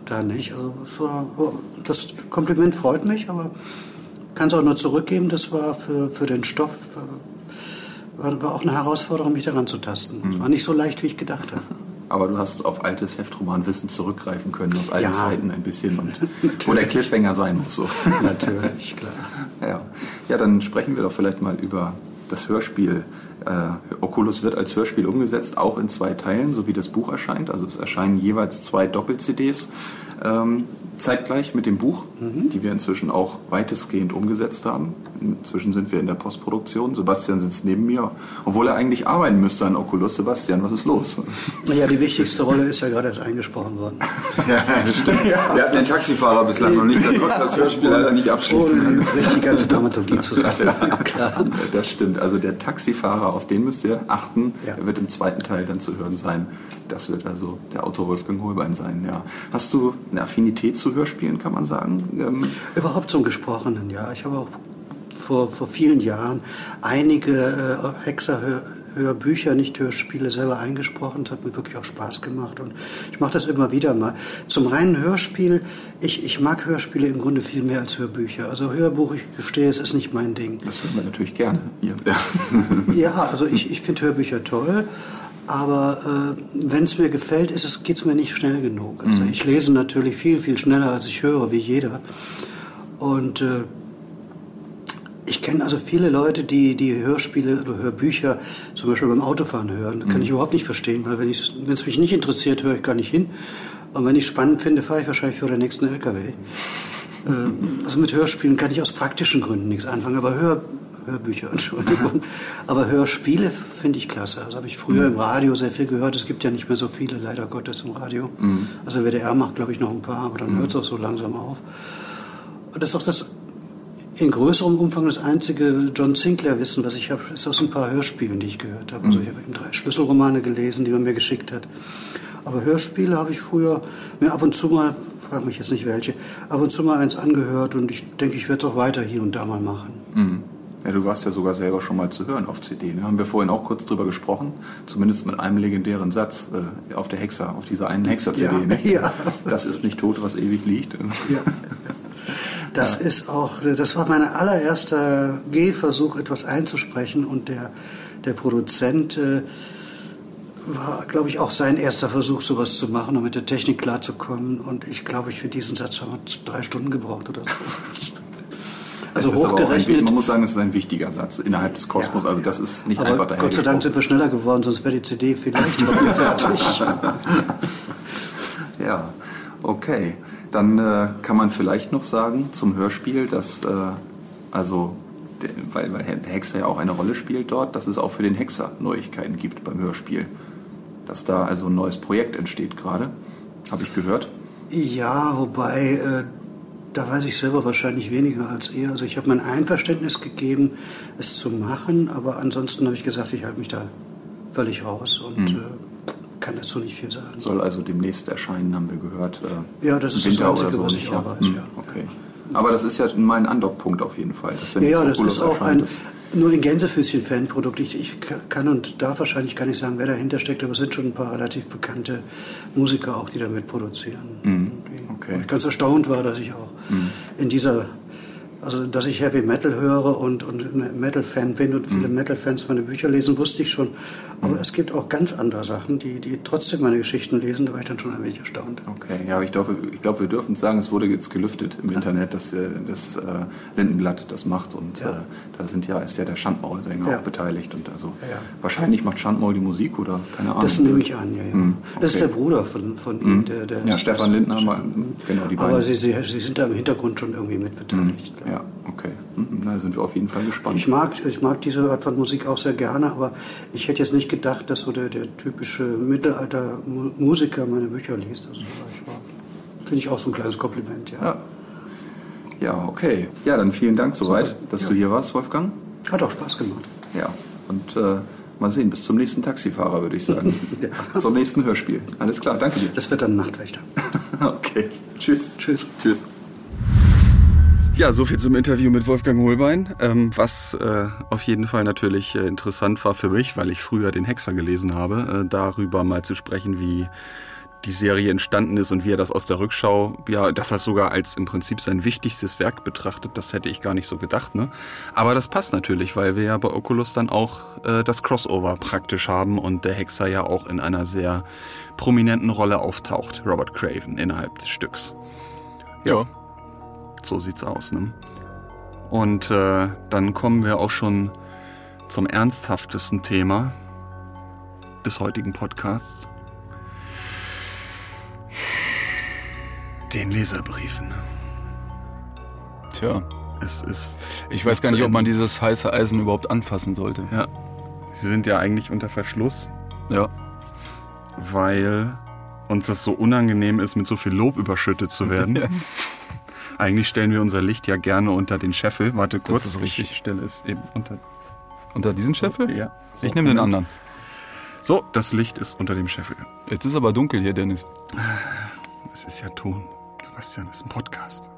E: da nicht. Also das, war, oh, das Kompliment freut mich, aber kann es auch nur zurückgeben. Das war für, für den Stoff äh, war, war auch eine Herausforderung, mich daran zu tasten. Mhm. War nicht so leicht, wie ich gedacht habe.
F: Aber du hast auf altes Heftromanwissen zurückgreifen können, aus alten ja. Zeiten ein bisschen und wo der Cliffhanger sein muss. So.
E: Natürlich, klar.
F: Ja. dann sprechen wir doch vielleicht mal über das Hörspiel. Äh, Oculus wird als Hörspiel umgesetzt, auch in zwei Teilen, so wie das Buch erscheint. Also es erscheinen jeweils zwei Doppel-CDs ähm, zeitgleich mit dem Buch, mhm. die wir inzwischen auch weitestgehend umgesetzt haben. Inzwischen sind wir in der Postproduktion. Sebastian sitzt neben mir, obwohl er eigentlich arbeiten müsste an Oculus. Sebastian, was ist los?
E: Naja, die wichtigste Rolle ist ja gerade erst eingesprochen worden.
A: ja, stimmt. Ja. Wir hatten den Taxifahrer bislang noch nicht, der konnte das Hörspiel leider nicht abschließen.
E: Oh, richtig ganze Dramaturgie zu sagen.
F: Ja, klar. Das stimmt. Also der Taxifahrer, auf den müsst ihr achten. Ja. Er wird im zweiten Teil dann zu hören sein. Das wird also der Autor Wolfgang Holbein sein. Ja. Hast du eine Affinität zu Hörspielen, kann man sagen?
E: Ähm Überhaupt zum Gesprochenen, ja. Ich habe auch vor, vor vielen Jahren einige äh, Hexer-Hörbücher, nicht Hörspiele, selber eingesprochen. Das hat mir wirklich auch Spaß gemacht und ich mache das immer wieder mal. Zum reinen Hörspiel, ich, ich mag Hörspiele im Grunde viel mehr als Hörbücher. Also Hörbuch, ich gestehe, es ist nicht mein Ding.
F: Das würden wir natürlich gerne hier.
E: ja, also ich, ich finde Hörbücher toll. Aber äh, wenn es mir gefällt, geht es mir nicht schnell genug. Also mhm. ich lese natürlich viel, viel schneller, als ich höre, wie jeder. Und äh, ich kenne also viele Leute, die, die Hörspiele oder Hörbücher zum Beispiel beim Autofahren hören. Das kann mhm. ich überhaupt nicht verstehen, weil wenn es mich nicht interessiert, höre ich gar nicht hin. Und wenn ich spannend finde, fahre ich wahrscheinlich für den nächsten LKW. Ähm, also mit Hörspielen kann ich aus praktischen Gründen nichts anfangen, aber Hör, Hörbücher, Entschuldigung. Aber Hörspiele finde ich klasse. Also habe ich früher im Radio sehr viel gehört. Es gibt ja nicht mehr so viele, leider Gottes, im Radio. Mhm. Also WDR macht, glaube ich, noch ein paar, aber dann mhm. hört es auch so langsam auf. Und das ist auch das in größerem Umfang das einzige John Sinclair-Wissen, was ich habe, ist aus ein paar Hörspielen, die ich gehört habe. Also ich habe eben drei Schlüsselromane gelesen, die man mir geschickt hat. Aber Hörspiele habe ich früher mir ab und zu mal, frage mich jetzt nicht welche, ab und zu mal eins angehört und ich denke, ich werde es auch weiter hier und da mal machen.
F: Mhm. Ja, du warst ja sogar selber schon mal zu hören auf CD. Ne? Haben wir vorhin auch kurz drüber gesprochen, zumindest mit einem legendären Satz äh, auf der Hexer, auf dieser einen Hexer-CD. Ja, ne? ja. Das ist nicht tot, was ewig liegt. Ja.
E: Das ja. ist auch, das war mein allererster Gehversuch, etwas einzusprechen und der, der Produzent äh, war, glaube ich, auch sein erster Versuch, sowas zu machen, um mit der Technik klarzukommen. Und ich glaube, ich für diesen Satz haben wir drei Stunden gebraucht oder so.
F: Also hochgerechnet. Ein, man muss sagen, es ist ein wichtiger Satz innerhalb des Kosmos. Ja, also das ist nicht einfach daher.
E: Gott sei Dank sind wir schneller geworden, sonst wäre die CD vielleicht fertig.
F: ja, okay. Dann äh, kann man vielleicht noch sagen zum Hörspiel, dass äh, also weil, weil der Hexer ja auch eine Rolle spielt dort, dass es auch für den Hexer Neuigkeiten gibt beim Hörspiel. Dass da also ein neues Projekt entsteht gerade. Habe ich gehört?
E: Ja, wobei, äh, da weiß ich selber wahrscheinlich weniger als er. Also ich habe mein Einverständnis gegeben, es zu machen, aber ansonsten habe ich gesagt, ich halte mich da völlig raus und mhm. äh, kann dazu nicht viel sagen.
F: Soll also demnächst erscheinen, haben wir gehört.
E: Äh, ja, das ist Winter das Einzige, oder so was ich auch weiß, hm,
F: ja. Okay. Aber das ist ja mein Andockpunkt auf jeden Fall.
E: Wenn ja, das ist auch ein, ist. nur ein Gänsefüßchen-Fanprodukt. Ich, ich, kann und darf wahrscheinlich gar nicht sagen, wer dahinter steckt, aber es sind schon ein paar relativ bekannte Musiker auch, die damit produzieren. Mhm. Okay. ich ganz erstaunt war, dass ich auch mhm. in dieser also, dass ich Heavy Metal höre und, und Metal-Fan bin und viele mhm. Metal-Fans meine Bücher lesen, wusste ich schon. Aber mhm. es gibt auch ganz andere Sachen, die, die trotzdem meine Geschichten lesen. Da war ich dann schon ein wenig erstaunt.
F: Okay, ja, aber ich glaube, ich glaube wir dürfen sagen, es wurde jetzt gelüftet im ja. Internet, dass äh, das äh, Lindenblatt das macht. Und ja. äh, da sind ja, ist ja der Schandmaul-Sänger ja. auch beteiligt. Und also wahrscheinlich macht Schandmaul die Musik oder keine Ahnung.
E: Das nehme ich an, ja. ja. Mhm. Okay. Das ist der Bruder von, von ihm. Mhm. Der, der
F: ja, Stefan Lindner,
E: genau, die beiden. Aber sie, sie, sie sind da im Hintergrund schon irgendwie mit beteiligt.
F: Mhm. Ja, okay. Mhm, da sind wir auf jeden Fall gespannt.
E: Ich mag, ich mag diese Art von Musik auch sehr gerne, aber ich hätte jetzt nicht gedacht, dass so der, der typische Mittelalter-Musiker meine Bücher liest. Also, Finde ich auch so ein kleines Kompliment, ja.
F: ja. Ja, okay. Ja, dann vielen Dank soweit, dass ja. du hier warst, Wolfgang.
E: Hat auch Spaß gemacht.
F: Ja, und äh, mal sehen, bis zum nächsten Taxifahrer, würde ich sagen. ja. Zum nächsten Hörspiel. Alles klar, danke dir.
E: Das wird dann Nachtwächter.
F: okay. Tschüss.
E: Tschüss.
F: Tschüss. Ja, so viel zum Interview mit Wolfgang Holbein, ähm, was äh, auf jeden Fall natürlich äh, interessant war für mich, weil ich früher den Hexer gelesen habe, äh, darüber mal zu sprechen, wie die Serie entstanden ist und wie er das aus der Rückschau, ja, dass er sogar als im Prinzip sein wichtigstes Werk betrachtet, das hätte ich gar nicht so gedacht, ne? Aber das passt natürlich, weil wir ja bei Oculus dann auch äh, das Crossover praktisch haben und der Hexer ja auch in einer sehr prominenten Rolle auftaucht, Robert Craven, innerhalb des Stücks. ja. ja. So sieht's aus. Ne? Und äh, dann kommen wir auch schon
B: zum ernsthaftesten Thema des heutigen Podcasts. Den Leserbriefen.
A: Tja,
B: Es ist.
A: ich weiß gar nicht, ob man dieses heiße Eisen überhaupt anfassen sollte.
B: Ja. Sie sind ja eigentlich unter Verschluss,
A: Ja.
B: weil uns das so unangenehm ist, mit so viel Lob überschüttet zu werden. Eigentlich stellen wir unser Licht ja gerne unter den Scheffel. Warte kurz,
A: ist richtig.
B: ich stelle es eben unter.
A: Unter diesen Scheffel?
B: Ja. So,
A: Ich nehme den anderen.
B: So, das Licht ist unter dem Scheffel.
A: Jetzt ist aber dunkel hier, Dennis.
B: Es ist ja Ton. Sebastian, es ist ein Podcast.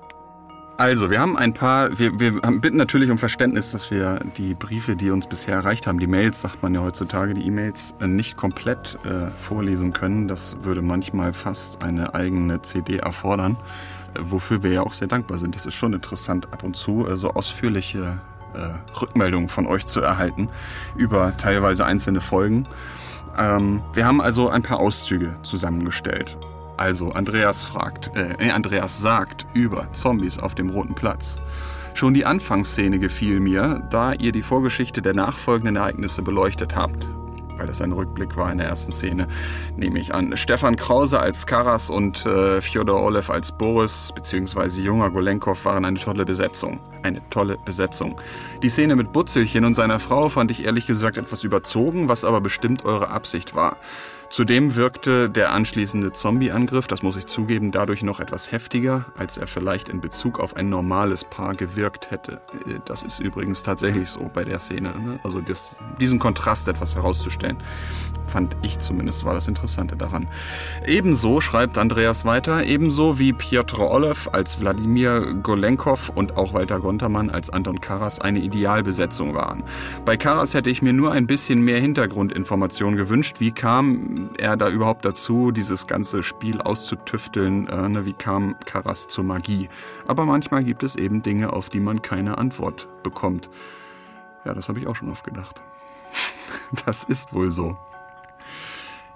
B: Also, wir haben ein paar, wir, wir bitten natürlich um Verständnis, dass wir die Briefe, die uns bisher erreicht haben, die Mails, sagt man ja heutzutage, die E-Mails äh, nicht komplett äh, vorlesen können. Das würde manchmal fast eine eigene CD erfordern, wofür wir ja auch sehr dankbar sind. Das ist schon interessant, ab und zu äh, so ausführliche äh, Rückmeldungen von euch zu erhalten über teilweise einzelne Folgen. Ähm, wir haben also ein paar Auszüge zusammengestellt. Also Andreas fragt, äh, Andreas sagt über Zombies auf dem Roten Platz. Schon die Anfangsszene gefiel mir, da ihr die Vorgeschichte der nachfolgenden Ereignisse beleuchtet habt. Weil das ein Rückblick war in der ersten Szene, nehme ich an. Stefan Krause als Karas und äh, Fjodor Olev als Boris bzw. junger Golenkov waren eine tolle Besetzung. Eine tolle Besetzung. Die Szene mit Butzelchen und seiner Frau fand ich ehrlich gesagt etwas überzogen, was aber bestimmt eure Absicht war. Zudem wirkte der anschließende Zombie-Angriff, das muss ich zugeben, dadurch noch etwas heftiger, als er vielleicht in Bezug auf ein normales Paar gewirkt hätte. Äh, Das ist übrigens tatsächlich so bei der Szene. Ne? Also das, diesen Kontrast etwas herauszustellen, fand ich zumindest, war das Interessante daran. Ebenso schreibt Andreas weiter, ebenso wie Piotr Olev als Wladimir Golenkov und auch Walter Gontermann als Anton Karas eine Idealbesetzung waren. Bei Karas hätte ich mir nur ein bisschen mehr Hintergrundinformation gewünscht. Wie kam er da überhaupt dazu, dieses ganze Spiel auszutüfteln? Äh, ne, wie kam Karas zur Magie? Aber manchmal gibt es eben Dinge, auf die man keine Antwort bekommt. Ja, das habe ich auch schon oft gedacht. Das ist wohl so.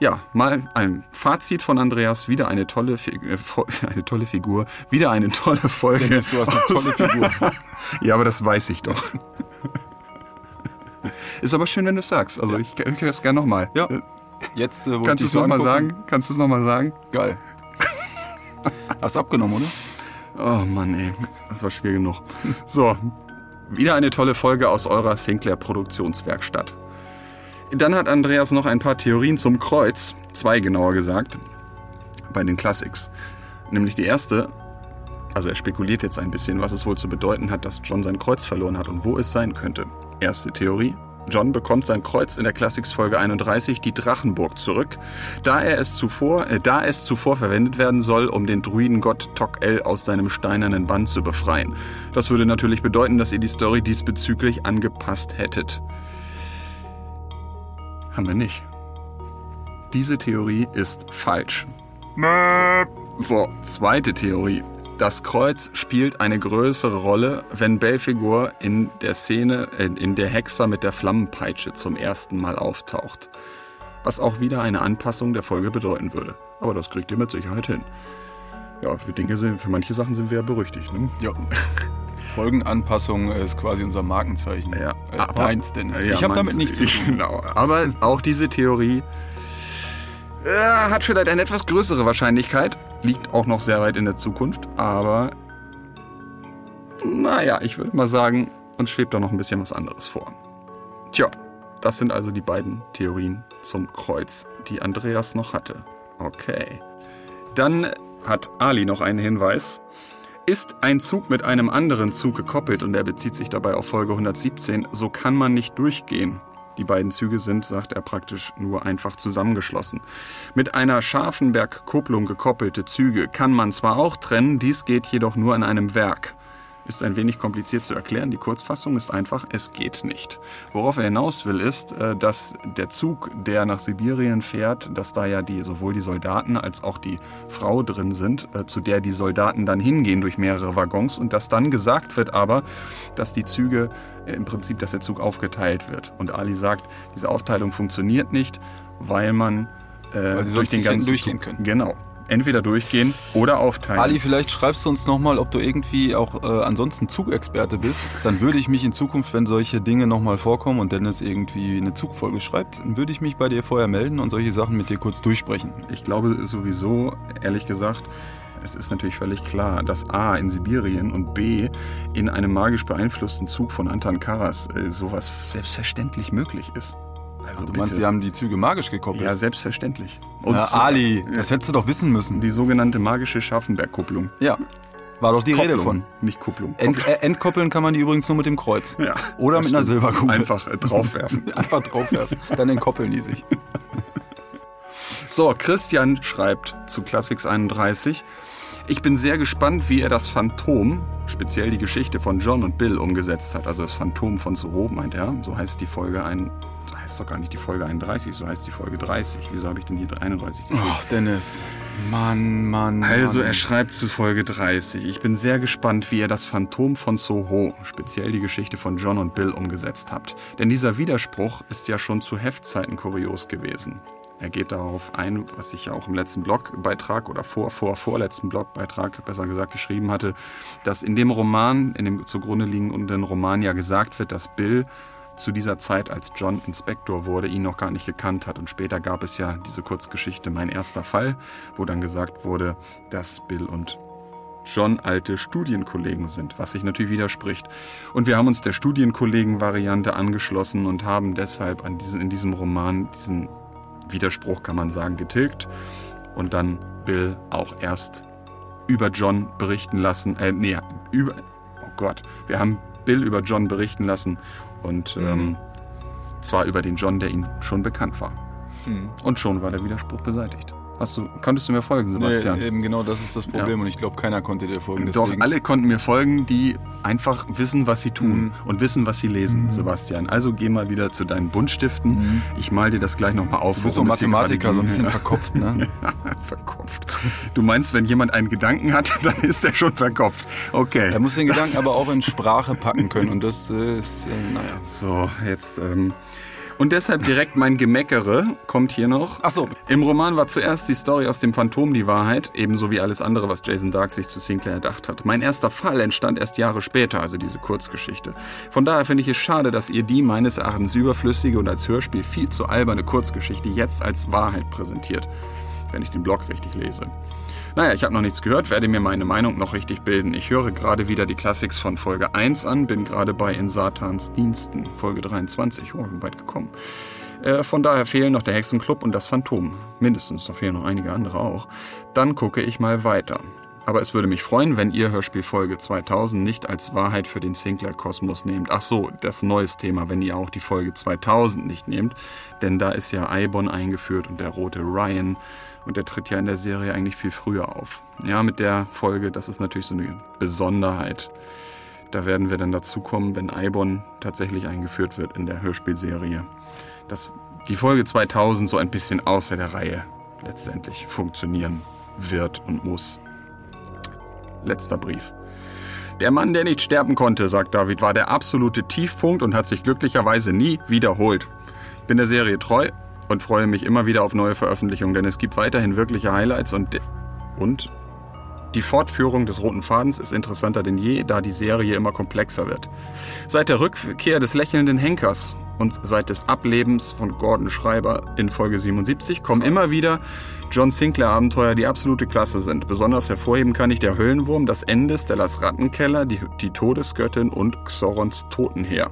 B: Ja, mal ein Fazit von Andreas. Wieder eine tolle, Fi- äh, eine tolle Figur. Wieder eine tolle Folge.
A: Dennis, du hast eine tolle Figur.
B: ja, aber das weiß ich doch. Ist aber schön, wenn du es sagst. Also ich, ich höre es gerne nochmal.
A: Ja. Jetzt, äh, wo
B: Kannst du
A: ich
B: es nochmal sagen? Kannst du es nochmal sagen?
A: Geil. Hast abgenommen, oder?
B: Oh Mann, ey. Das war schwer genug. So, wieder eine tolle Folge aus eurer Sinclair Produktionswerkstatt. Dann hat Andreas noch ein paar Theorien zum Kreuz, zwei genauer gesagt, bei den Classics. Nämlich die erste, also er spekuliert jetzt ein bisschen, was es wohl zu bedeuten hat, dass John sein Kreuz verloren hat und wo es sein könnte. Erste Theorie. John bekommt sein Kreuz in der Classics Folge 31, die Drachenburg, zurück, da, er es zuvor, äh, da es zuvor verwendet werden soll, um den Druidengott Tok-El aus seinem steinernen Bann zu befreien. Das würde natürlich bedeuten, dass ihr die Story diesbezüglich angepasst hättet. Haben wir nicht. Diese Theorie ist falsch. So, zweite Theorie. Das Kreuz spielt eine größere Rolle, wenn Belfigur in der Szene, äh, in der Hexer mit der Flammenpeitsche zum ersten Mal auftaucht. Was auch wieder eine Anpassung der Folge bedeuten würde. Aber das kriegt ihr mit Sicherheit hin. Ja, für Dinge sind, für manche Sachen sind wir ja berüchtigt, ne?
A: Ja. Folgenanpassung ist quasi unser Markenzeichen.
B: Ja,
A: Äh, deins, Dennis.
B: Ja,
A: ich habe damit nichts zu tun.
B: Genau. Aber auch diese Theorie äh, hat vielleicht eine etwas größere Wahrscheinlichkeit. Liegt auch noch sehr weit in der Zukunft. Aber naja, ich würde mal sagen, uns schwebt da noch ein bisschen was anderes vor. Tja, das sind also die beiden Theorien zum Kreuz, die Andreas noch hatte. Okay. Dann hat Ali noch einen Hinweis. Ist ein Zug mit einem anderen Zug gekoppelt und er bezieht sich dabei auf Folge 117, so kann man nicht durchgehen. Die beiden Züge sind, sagt er, praktisch nur einfach zusammengeschlossen. Mit einer Scharfenberg-Kupplung gekoppelte Züge kann man zwar auch trennen, dies geht jedoch nur in einem Werk. Ist ein wenig kompliziert zu erklären. Die Kurzfassung ist einfach, es geht nicht. Worauf er hinaus will, ist, äh, dass der Zug, der nach Sibirien fährt, dass da ja die, sowohl die Soldaten als auch die Frau drin sind, äh, zu der die Soldaten dann hingehen durch mehrere Waggons und dass dann gesagt wird aber, dass die Züge, äh, im Prinzip, dass der Zug aufgeteilt wird. Und Ali sagt, diese Aufteilung funktioniert nicht, weil man äh,
A: Weil sie
B: durch den ganzen
A: durchgehen können.
B: Genau. Entweder durchgehen oder aufteilen.
A: Ali, vielleicht schreibst du uns nochmal, ob du irgendwie auch äh, ansonsten Zugexperte bist. Dann würde ich mich in Zukunft, wenn solche Dinge nochmal vorkommen und Dennis irgendwie eine Zugfolge schreibt, dann würde ich mich bei dir vorher melden und solche Sachen mit dir kurz durchsprechen.
B: Ich glaube sowieso, ehrlich gesagt, es ist natürlich völlig klar, dass A in Sibirien und B in einem magisch beeinflussten Zug von Anton Karas äh, sowas selbstverständlich möglich ist. Also
A: Du meinst, sie haben die Züge magisch gekoppelt?
B: ja, selbstverständlich.
A: ja,
B: sogar
A: Ali, das hättest du doch wissen müssen.
B: Die sogenannte magische Scharfenberg-Kupplung.
A: Ja, war doch die Rede
B: Kopplung,
A: von.
B: Nicht Kupplung.
A: Ent, äh, entkoppeln kann man die übrigens nur mit dem Kreuz.
B: Ja,
A: Oder mit einer
B: stimmt.
A: Silberkugel.
B: Einfach äh, draufwerfen.
A: Einfach draufwerfen. Dann entkoppeln die sich.
B: So, Christian schreibt zu Classics 31. Ich bin sehr gespannt, wie er das Phantom, speziell die Geschichte von John und Bill, umgesetzt hat. Also das Phantom von Soho, meint er. So heißt die Folge ein, so heißt doch gar nicht die Folge 31, so heißt die Folge 30. Wieso habe ich denn hier 31 geschrieben?
A: Ach, Dennis. Mann, Mann.
B: Also
A: Mann.
B: er schreibt zu Folge 30. Ich bin sehr gespannt, wie ihr das Phantom von Soho, speziell die Geschichte von John und Bill, umgesetzt habt. Denn dieser Widerspruch ist ja schon zu Heftzeiten kurios gewesen. Er geht darauf ein, was ich ja auch im letzten Blogbeitrag oder vor, vor, vorletzten Blogbeitrag besser gesagt geschrieben hatte, dass in dem Roman, in dem zugrunde liegenden Roman ja gesagt wird, dass Bill zu dieser Zeit, als John Inspektor wurde, ihn noch gar nicht gekannt hat. Und später gab es ja diese Kurzgeschichte Mein erster Fall, wo dann gesagt wurde, dass Bill und John alte Studienkollegen sind, was sich natürlich widerspricht. Und wir haben uns der Studienkollegen-Variante angeschlossen und haben deshalb an diesen, in diesem Roman diesen Widerspruch, kann man sagen, getilgt und dann Bill auch erst über John berichten lassen. Äh, nee, über, oh Gott, wir haben Bill über John berichten lassen und ähm, zwar über den John, der ihm schon bekannt war. Und schon war der Widerspruch beseitigt. Hast du, konntest du mir folgen, Sebastian?
A: Nee, eben genau das ist das Problem und ich glaube, keiner konnte dir folgen.
B: Doch,
A: deswegen-
B: alle konnten mir folgen, die einfach wissen, was sie tun
A: Mhm.
B: und wissen, was sie lesen, Sebastian. Also geh mal wieder zu deinen Buntstiften. Ich mal dir das gleich nochmal auf.
A: Mhm. Du bist so Mathematiker, so ein bisschen verkopft, ne?
B: verkopft. Du meinst, wenn jemand einen Gedanken hat, dann ist er schon verkopft. Okay.
A: Er muss den Gedanken aber auch in Sprache packen können und das ist, äh, naja.
B: So, jetzt. Ähm, und deshalb direkt mein Gemeckere kommt hier noch.
A: Ach so.
B: Im Roman war zuerst die Story aus dem Phantom die Wahrheit, ebenso wie alles andere, was Jason Dark sich zu Sinclair erdacht hat. Mein erster Fall entstand erst Jahre später, also diese Kurzgeschichte. Von daher finde ich es schade, dass ihr die meines Erachtens überflüssige und als Hörspiel viel zu alberne Kurzgeschichte jetzt als Wahrheit präsentiert, wenn ich den Blog richtig lese. Naja, ich habe noch nichts gehört, werde mir meine Meinung noch richtig bilden. Ich höre gerade wieder die Classics von Folge 1 an, bin gerade bei In Satans Diensten, Folge 23, oh, bin weit gekommen. Äh, von daher fehlen noch der Hexenclub und das Phantom. Mindestens, da fehlen noch einige andere auch. Dann gucke ich mal weiter. Aber es würde mich freuen, wenn ihr Hörspiel Folge 2000 nicht als Wahrheit für den Sinclair-Kosmos nehmt. Ach so, das neues Thema, wenn ihr auch die Folge 2000 nicht nehmt. Denn da ist ja Eibon eingeführt und der rote Ryan. Und der tritt ja in der Serie eigentlich viel früher auf. Ja, mit der Folge, das ist natürlich so eine Besonderheit. Da werden wir dann dazu kommen, wenn Eibon tatsächlich eingeführt wird in der Hörspielserie. Dass die Folge 2000 so ein bisschen außer der Reihe letztendlich funktionieren wird und muss. Letzter Brief. Der Mann, der nicht sterben konnte, sagt David, war der absolute Tiefpunkt und hat sich glücklicherweise nie wiederholt. Ich bin der Serie treu und freue mich immer wieder auf neue Veröffentlichungen, denn es gibt weiterhin wirkliche Highlights und, und die Fortführung des roten Fadens ist interessanter denn je, da die Serie immer komplexer wird. Seit der Rückkehr des lächelnden Henkers und seit des Ablebens von Gordon Schreiber in Folge 77 kommen immer wieder John Sinclair Abenteuer, die absolute Klasse sind. Besonders hervorheben kann ich der Höllenwurm, das Ende, Stellas Rattenkeller, die, die Todesgöttin und Xorons Totenheer.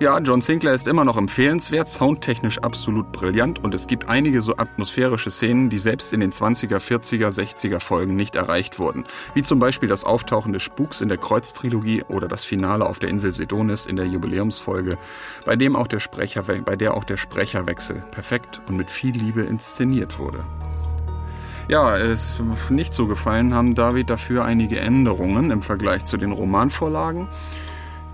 B: Ja, John Sinclair ist immer noch empfehlenswert, soundtechnisch absolut brillant und es gibt einige so atmosphärische Szenen, die selbst in den 20er, 40er, 60er Folgen nicht erreicht wurden. Wie zum Beispiel das Auftauchen des Spuks in der Kreuztrilogie oder das Finale auf der Insel Sedonis in der Jubiläumsfolge, bei, dem auch der Sprecher, bei der auch der Sprecherwechsel perfekt und mit viel Liebe inszeniert wurde. Ja, es nicht so gefallen haben David dafür einige Änderungen im Vergleich zu den Romanvorlagen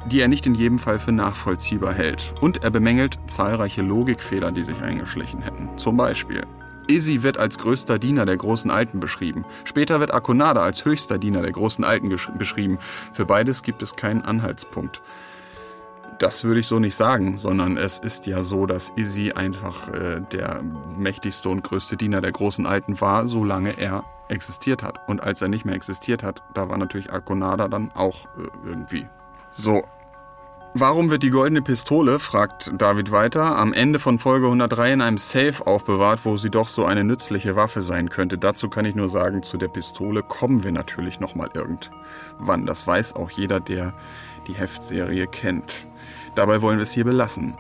B: die er nicht in jedem Fall für nachvollziehbar hält. Und er bemängelt zahlreiche Logikfehler, die sich eingeschlichen hätten. Zum Beispiel. Izzy wird als größter Diener der großen Alten beschrieben. Später wird Akonada als höchster Diener der großen Alten beschrieben. Für beides gibt es keinen Anhaltspunkt. Das würde ich so nicht sagen, sondern es ist ja so, dass Izzy einfach äh, der mächtigste und größte Diener der großen Alten war, solange er existiert hat. Und als er nicht mehr existiert hat, da war natürlich Arconada dann auch äh, irgendwie. So. Warum wird die goldene Pistole, fragt David weiter, am Ende von Folge 103 in einem Safe aufbewahrt, wo sie doch so eine nützliche Waffe sein könnte? Dazu kann ich nur sagen, zu der Pistole kommen wir natürlich nochmal irgendwann. Das weiß auch jeder, der die Heftserie kennt. Dabei wollen wir es hier belassen.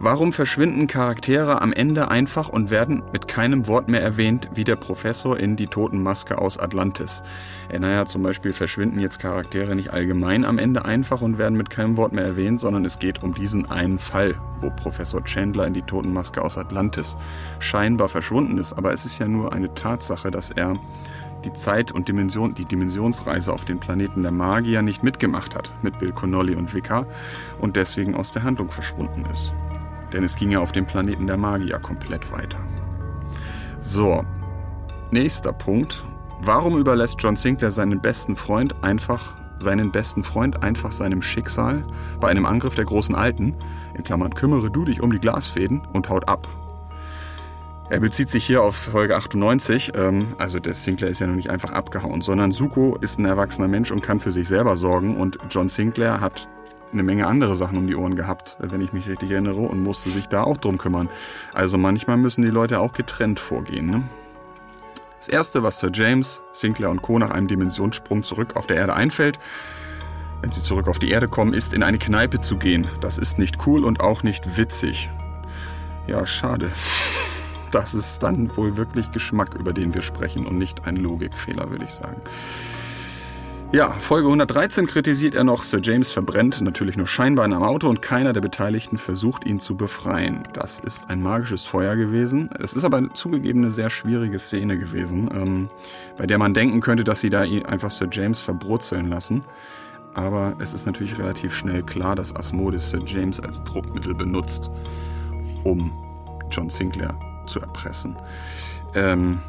B: Warum verschwinden Charaktere am Ende einfach und werden mit keinem Wort mehr erwähnt, wie der Professor in Die Totenmaske aus Atlantis? Äh, naja, zum Beispiel verschwinden jetzt Charaktere nicht allgemein am Ende einfach und werden mit keinem Wort mehr erwähnt, sondern es geht um diesen einen Fall, wo Professor Chandler in Die Totenmaske aus Atlantis scheinbar verschwunden ist. Aber es ist ja nur eine Tatsache, dass er die Zeit und Dimension, die Dimensionsreise auf den Planeten der Magier nicht mitgemacht hat mit Bill Connolly und Vika und deswegen aus der Handlung verschwunden ist. Denn es ging ja auf dem Planeten der Magier komplett weiter. So, nächster Punkt. Warum überlässt John Sinclair seinen besten Freund einfach seinen besten Freund einfach seinem Schicksal bei einem Angriff der großen Alten, in Klammern kümmere du dich um die Glasfäden und haut ab. Er bezieht sich hier auf Folge 98, ähm, also der Sinclair ist ja noch nicht einfach abgehauen, sondern Suko ist ein erwachsener Mensch und kann für sich selber sorgen und John Sinclair hat eine Menge andere Sachen um die Ohren gehabt, wenn ich mich richtig erinnere, und musste sich da auch drum kümmern. Also manchmal müssen die Leute auch getrennt vorgehen. Ne? Das Erste, was Sir James, Sinclair und Co. nach einem Dimensionssprung zurück auf der Erde einfällt, wenn sie zurück auf die Erde kommen, ist in eine Kneipe zu gehen. Das ist nicht cool und auch nicht witzig. Ja, schade das ist dann wohl wirklich Geschmack, über den wir sprechen und nicht ein Logikfehler, würde ich sagen. Ja, Folge 113 kritisiert er noch, Sir James verbrennt natürlich nur scheinbar in einem Auto und keiner der Beteiligten versucht ihn zu befreien. Das ist ein magisches Feuer gewesen. Es ist aber zugegeben eine sehr schwierige Szene gewesen, ähm, bei der man denken könnte, dass sie da einfach Sir James verbrutzeln lassen. Aber es ist natürlich relativ schnell klar, dass Asmodis Sir James als Druckmittel benutzt, um John Sinclair zu erpressen. Ähm,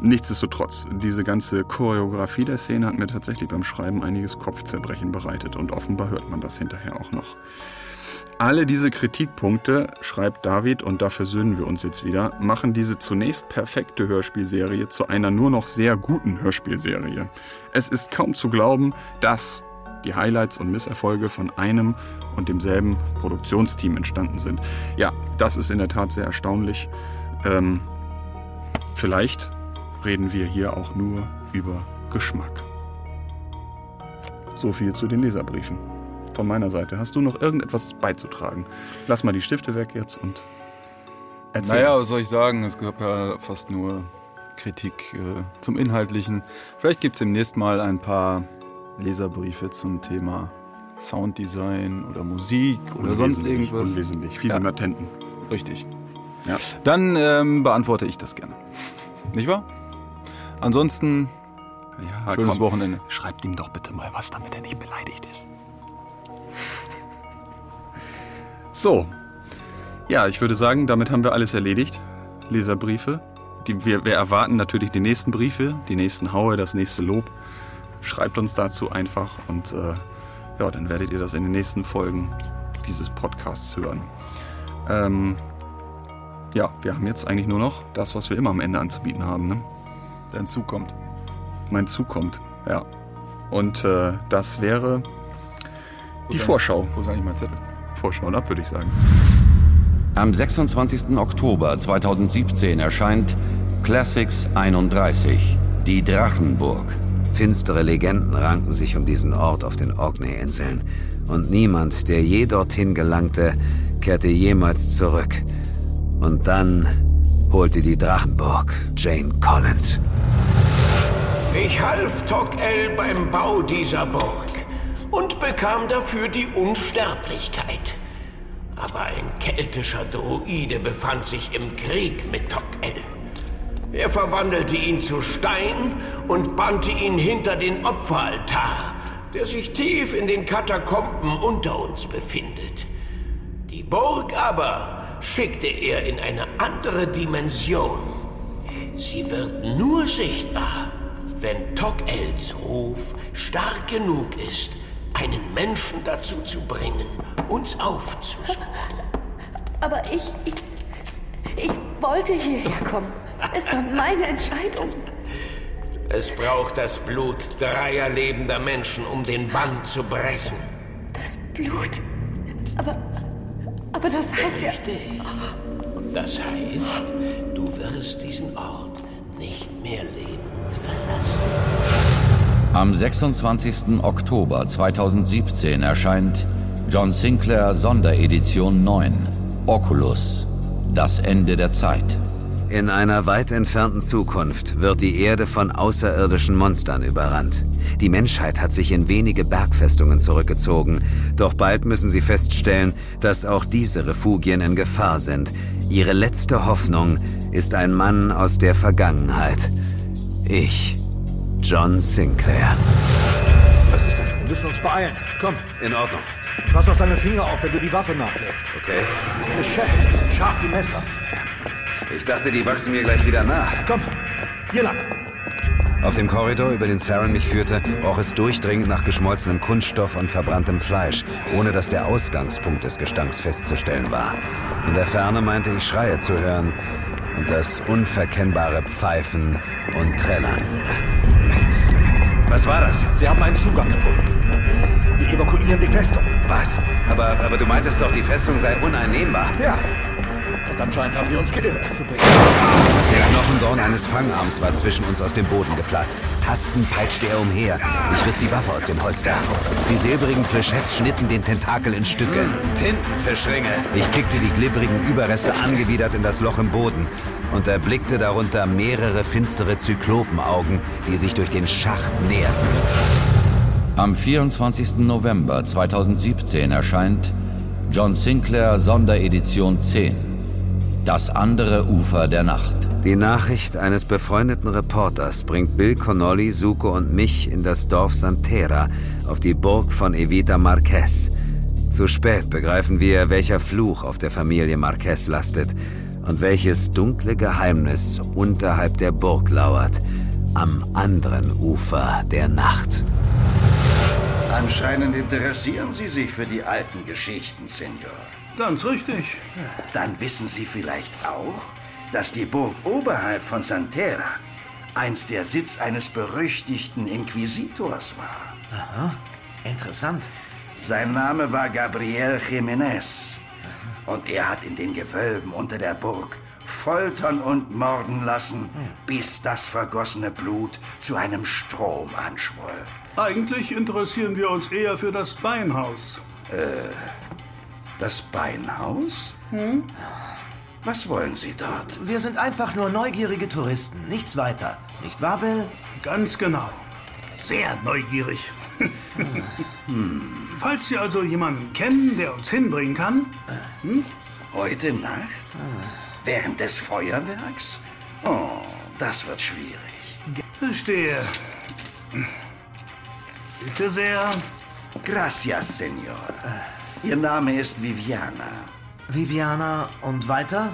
B: nichtsdestotrotz, diese ganze Choreografie der Szene hat mir tatsächlich beim Schreiben einiges Kopfzerbrechen bereitet und offenbar hört man das hinterher auch noch. Alle diese Kritikpunkte, schreibt David, und da versöhnen wir uns jetzt wieder, machen diese zunächst perfekte Hörspielserie zu einer nur noch sehr guten Hörspielserie. Es ist kaum zu glauben, dass die Highlights und Misserfolge von einem und demselben Produktionsteam entstanden sind. Ja, das ist in der Tat sehr erstaunlich. Ähm, vielleicht reden wir hier auch nur über Geschmack. So viel zu den Leserbriefen. Von meiner Seite. Hast du noch irgendetwas beizutragen? Lass mal die Stifte weg jetzt und erzähl.
A: Naja, was soll ich sagen? Es gab ja fast nur Kritik äh, zum Inhaltlichen. Vielleicht gibt es demnächst mal ein paar Leserbriefe zum Thema Sounddesign oder Musik oder sonst irgendwas.
B: Unwesentlich, fiese ja.
A: Richtig. Ja. Dann ähm, beantworte ich das gerne. Nicht wahr? Ansonsten, ja, schönes komm, Wochenende.
B: Schreibt ihm doch bitte mal was, damit er nicht beleidigt ist. So. Ja, ich würde sagen, damit haben wir alles erledigt. Leserbriefe. Die, wir, wir erwarten natürlich die nächsten Briefe, die nächsten Haue, das nächste Lob. Schreibt uns dazu einfach und äh, ja, dann werdet ihr das in den nächsten Folgen dieses Podcasts hören. Ähm, ja, wir haben jetzt eigentlich nur noch das, was wir immer am Ende anzubieten haben. Ne?
A: Dein Zug kommt.
B: Mein Zug kommt, ja. Und äh, das wäre wo die Vorschau.
A: Wo ist eigentlich mein Zettel?
B: Vorschau und ab, würde ich sagen.
G: Am 26. Oktober 2017 erscheint Classics 31, die Drachenburg.
H: Finstere Legenden ranken sich um diesen Ort auf den Orkney-Inseln. Und niemand, der je dorthin gelangte, kehrte jemals zurück. Und dann holte die Drachenburg Jane Collins.
I: Ich half Tok-El beim Bau dieser Burg und bekam dafür die Unsterblichkeit. Aber ein keltischer Druide befand sich im Krieg mit Tok-El. Er verwandelte ihn zu Stein und bannte ihn hinter den Opferaltar, der sich tief in den Katakomben unter uns befindet. Die Burg aber schickte er in eine andere Dimension. Sie wird nur sichtbar, wenn Tok-Els Ruf stark genug ist, einen Menschen dazu zu bringen, uns aufzusuchen.
J: Aber ich, ich, ich wollte hierher kommen. Es war meine Entscheidung.
I: Es braucht das Blut dreier lebender Menschen, um den Bann zu brechen.
J: Das Blut? Aber, aber das heißt ja...
I: Richtig. Das heißt, du wirst diesen Ort nicht mehr lebend verlassen.
G: Am 26. Oktober 2017 erscheint John Sinclair Sonderedition 9 Oculus Das Ende der Zeit.
H: In einer weit entfernten Zukunft wird die Erde von außerirdischen Monstern überrannt. Die Menschheit hat sich in wenige Bergfestungen zurückgezogen, doch bald müssen sie feststellen, dass auch diese Refugien in Gefahr sind. Ihre letzte Hoffnung ist ein Mann aus der Vergangenheit. Ich, John Sinclair.
K: Was ist das? Wir müssen uns beeilen. Komm.
H: In Ordnung.
K: Pass auf deine Finger auf, wenn du die Waffe nachlädst.
H: Okay.
K: Viele Chefs sind scharf wie Messer.
H: Ich dachte, die wachsen mir gleich wieder nach.
K: Komm, hier lang.
H: Auf dem Korridor, über den Saren mich führte, roch es durchdringend nach geschmolzenem Kunststoff und verbranntem Fleisch, ohne dass der Ausgangspunkt des Gestanks festzustellen war. In der Ferne meinte ich Schreie zu hören und das unverkennbare Pfeifen und Trällern. Was war das?
K: Sie haben einen Zugang gefunden. Wir evakuieren die Festung.
H: Was? Aber, aber du meintest doch, die Festung sei uneinnehmbar.
K: Ja. Anscheinend haben wir uns geirrt.
H: Der Knochendorn eines Fangarms war zwischen uns aus dem Boden geplatzt. Tastend peitschte er umher. Ich riss die Waffe aus dem Holster. Die silbrigen Flechettes schnitten den Tentakel in Stücke.
K: Tintenfischringe.
H: Ich kickte die glibberigen Überreste angewidert in das Loch im Boden und erblickte darunter mehrere finstere Zyklopenaugen, die sich durch den Schacht näherten.
G: Am 24. November 2017 erscheint John Sinclair Sonderedition 10 Das andere Ufer der Nacht.
H: Die Nachricht eines befreundeten Reporters bringt Bill Connolly, Suko und mich in das Dorf Santera auf die Burg von Evita Marquez. Zu spät begreifen wir, welcher Fluch auf der Familie Marquez lastet und welches dunkle Geheimnis unterhalb der Burg lauert, am anderen Ufer der Nacht.
L: Anscheinend interessieren Sie sich für die alten Geschichten, Senor.
M: Ganz richtig.
L: Dann wissen Sie vielleicht auch, dass die Burg oberhalb von Santera einst der Sitz eines berüchtigten Inquisitors war.
K: Aha, interessant.
L: Sein Name war Gabriel Jiménez. Und er hat in den Gewölben unter der Burg foltern und morden lassen, bis das vergossene Blut zu einem Strom anschwoll.
M: Eigentlich interessieren wir uns eher für das Beinhaus.
L: Äh, das Beinhaus?
M: Hm?
L: Was wollen Sie dort?
K: Wir sind einfach nur neugierige Touristen, nichts weiter. Nicht wahr, Bill?
M: Ganz genau. Sehr neugierig. Falls Sie also jemanden kennen, der uns hinbringen kann. Hm?
L: Heute Nacht? Während des Feuerwerks? Oh, das wird schwierig.
M: Verstehe. Bitte sehr.
L: Gracias, Senor. Ihr Name ist Viviana.
K: Viviana und weiter?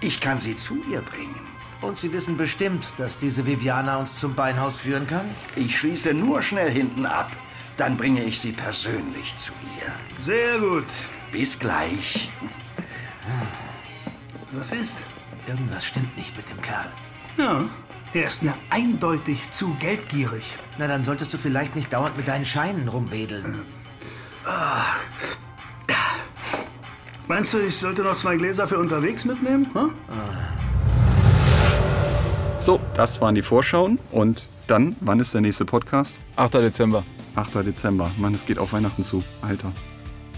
L: Ich kann Sie zu ihr bringen.
K: Und Sie wissen bestimmt, dass diese Viviana uns zum Beinhaus führen kann?
L: Ich schließe nur schnell hinten ab. Dann bringe ich Sie persönlich zu ihr.
M: Sehr gut.
L: Bis gleich.
M: Was ist?
K: Irgendwas stimmt nicht mit dem Kerl.
M: Ja, er ist mir eindeutig zu geldgierig.
K: Na, dann solltest du vielleicht nicht dauernd mit deinen Scheinen rumwedeln.
M: Ah. Meinst du, ich sollte noch zwei Gläser für unterwegs mitnehmen? Hm?
B: So, das waren die Vorschauen. Und dann, wann ist der nächste Podcast?
A: 8. Dezember.
B: 8. Dezember. Mann, es geht auf Weihnachten zu. Alter.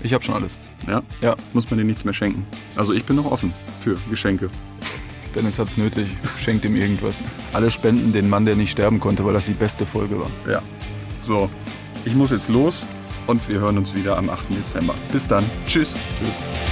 A: Ich hab schon alles.
B: Ja?
A: Ja.
B: Muss man dir nichts mehr schenken. Also ich bin noch offen für Geschenke.
A: Dennis hat's nötig. Schenkt ihm irgendwas. Alle spenden den Mann, der nicht sterben konnte, weil das die beste Folge war.
B: Ja. So, ich muss jetzt los und wir hören uns wieder am 8. Dezember. Bis dann. Tschüss.
A: Tschüss.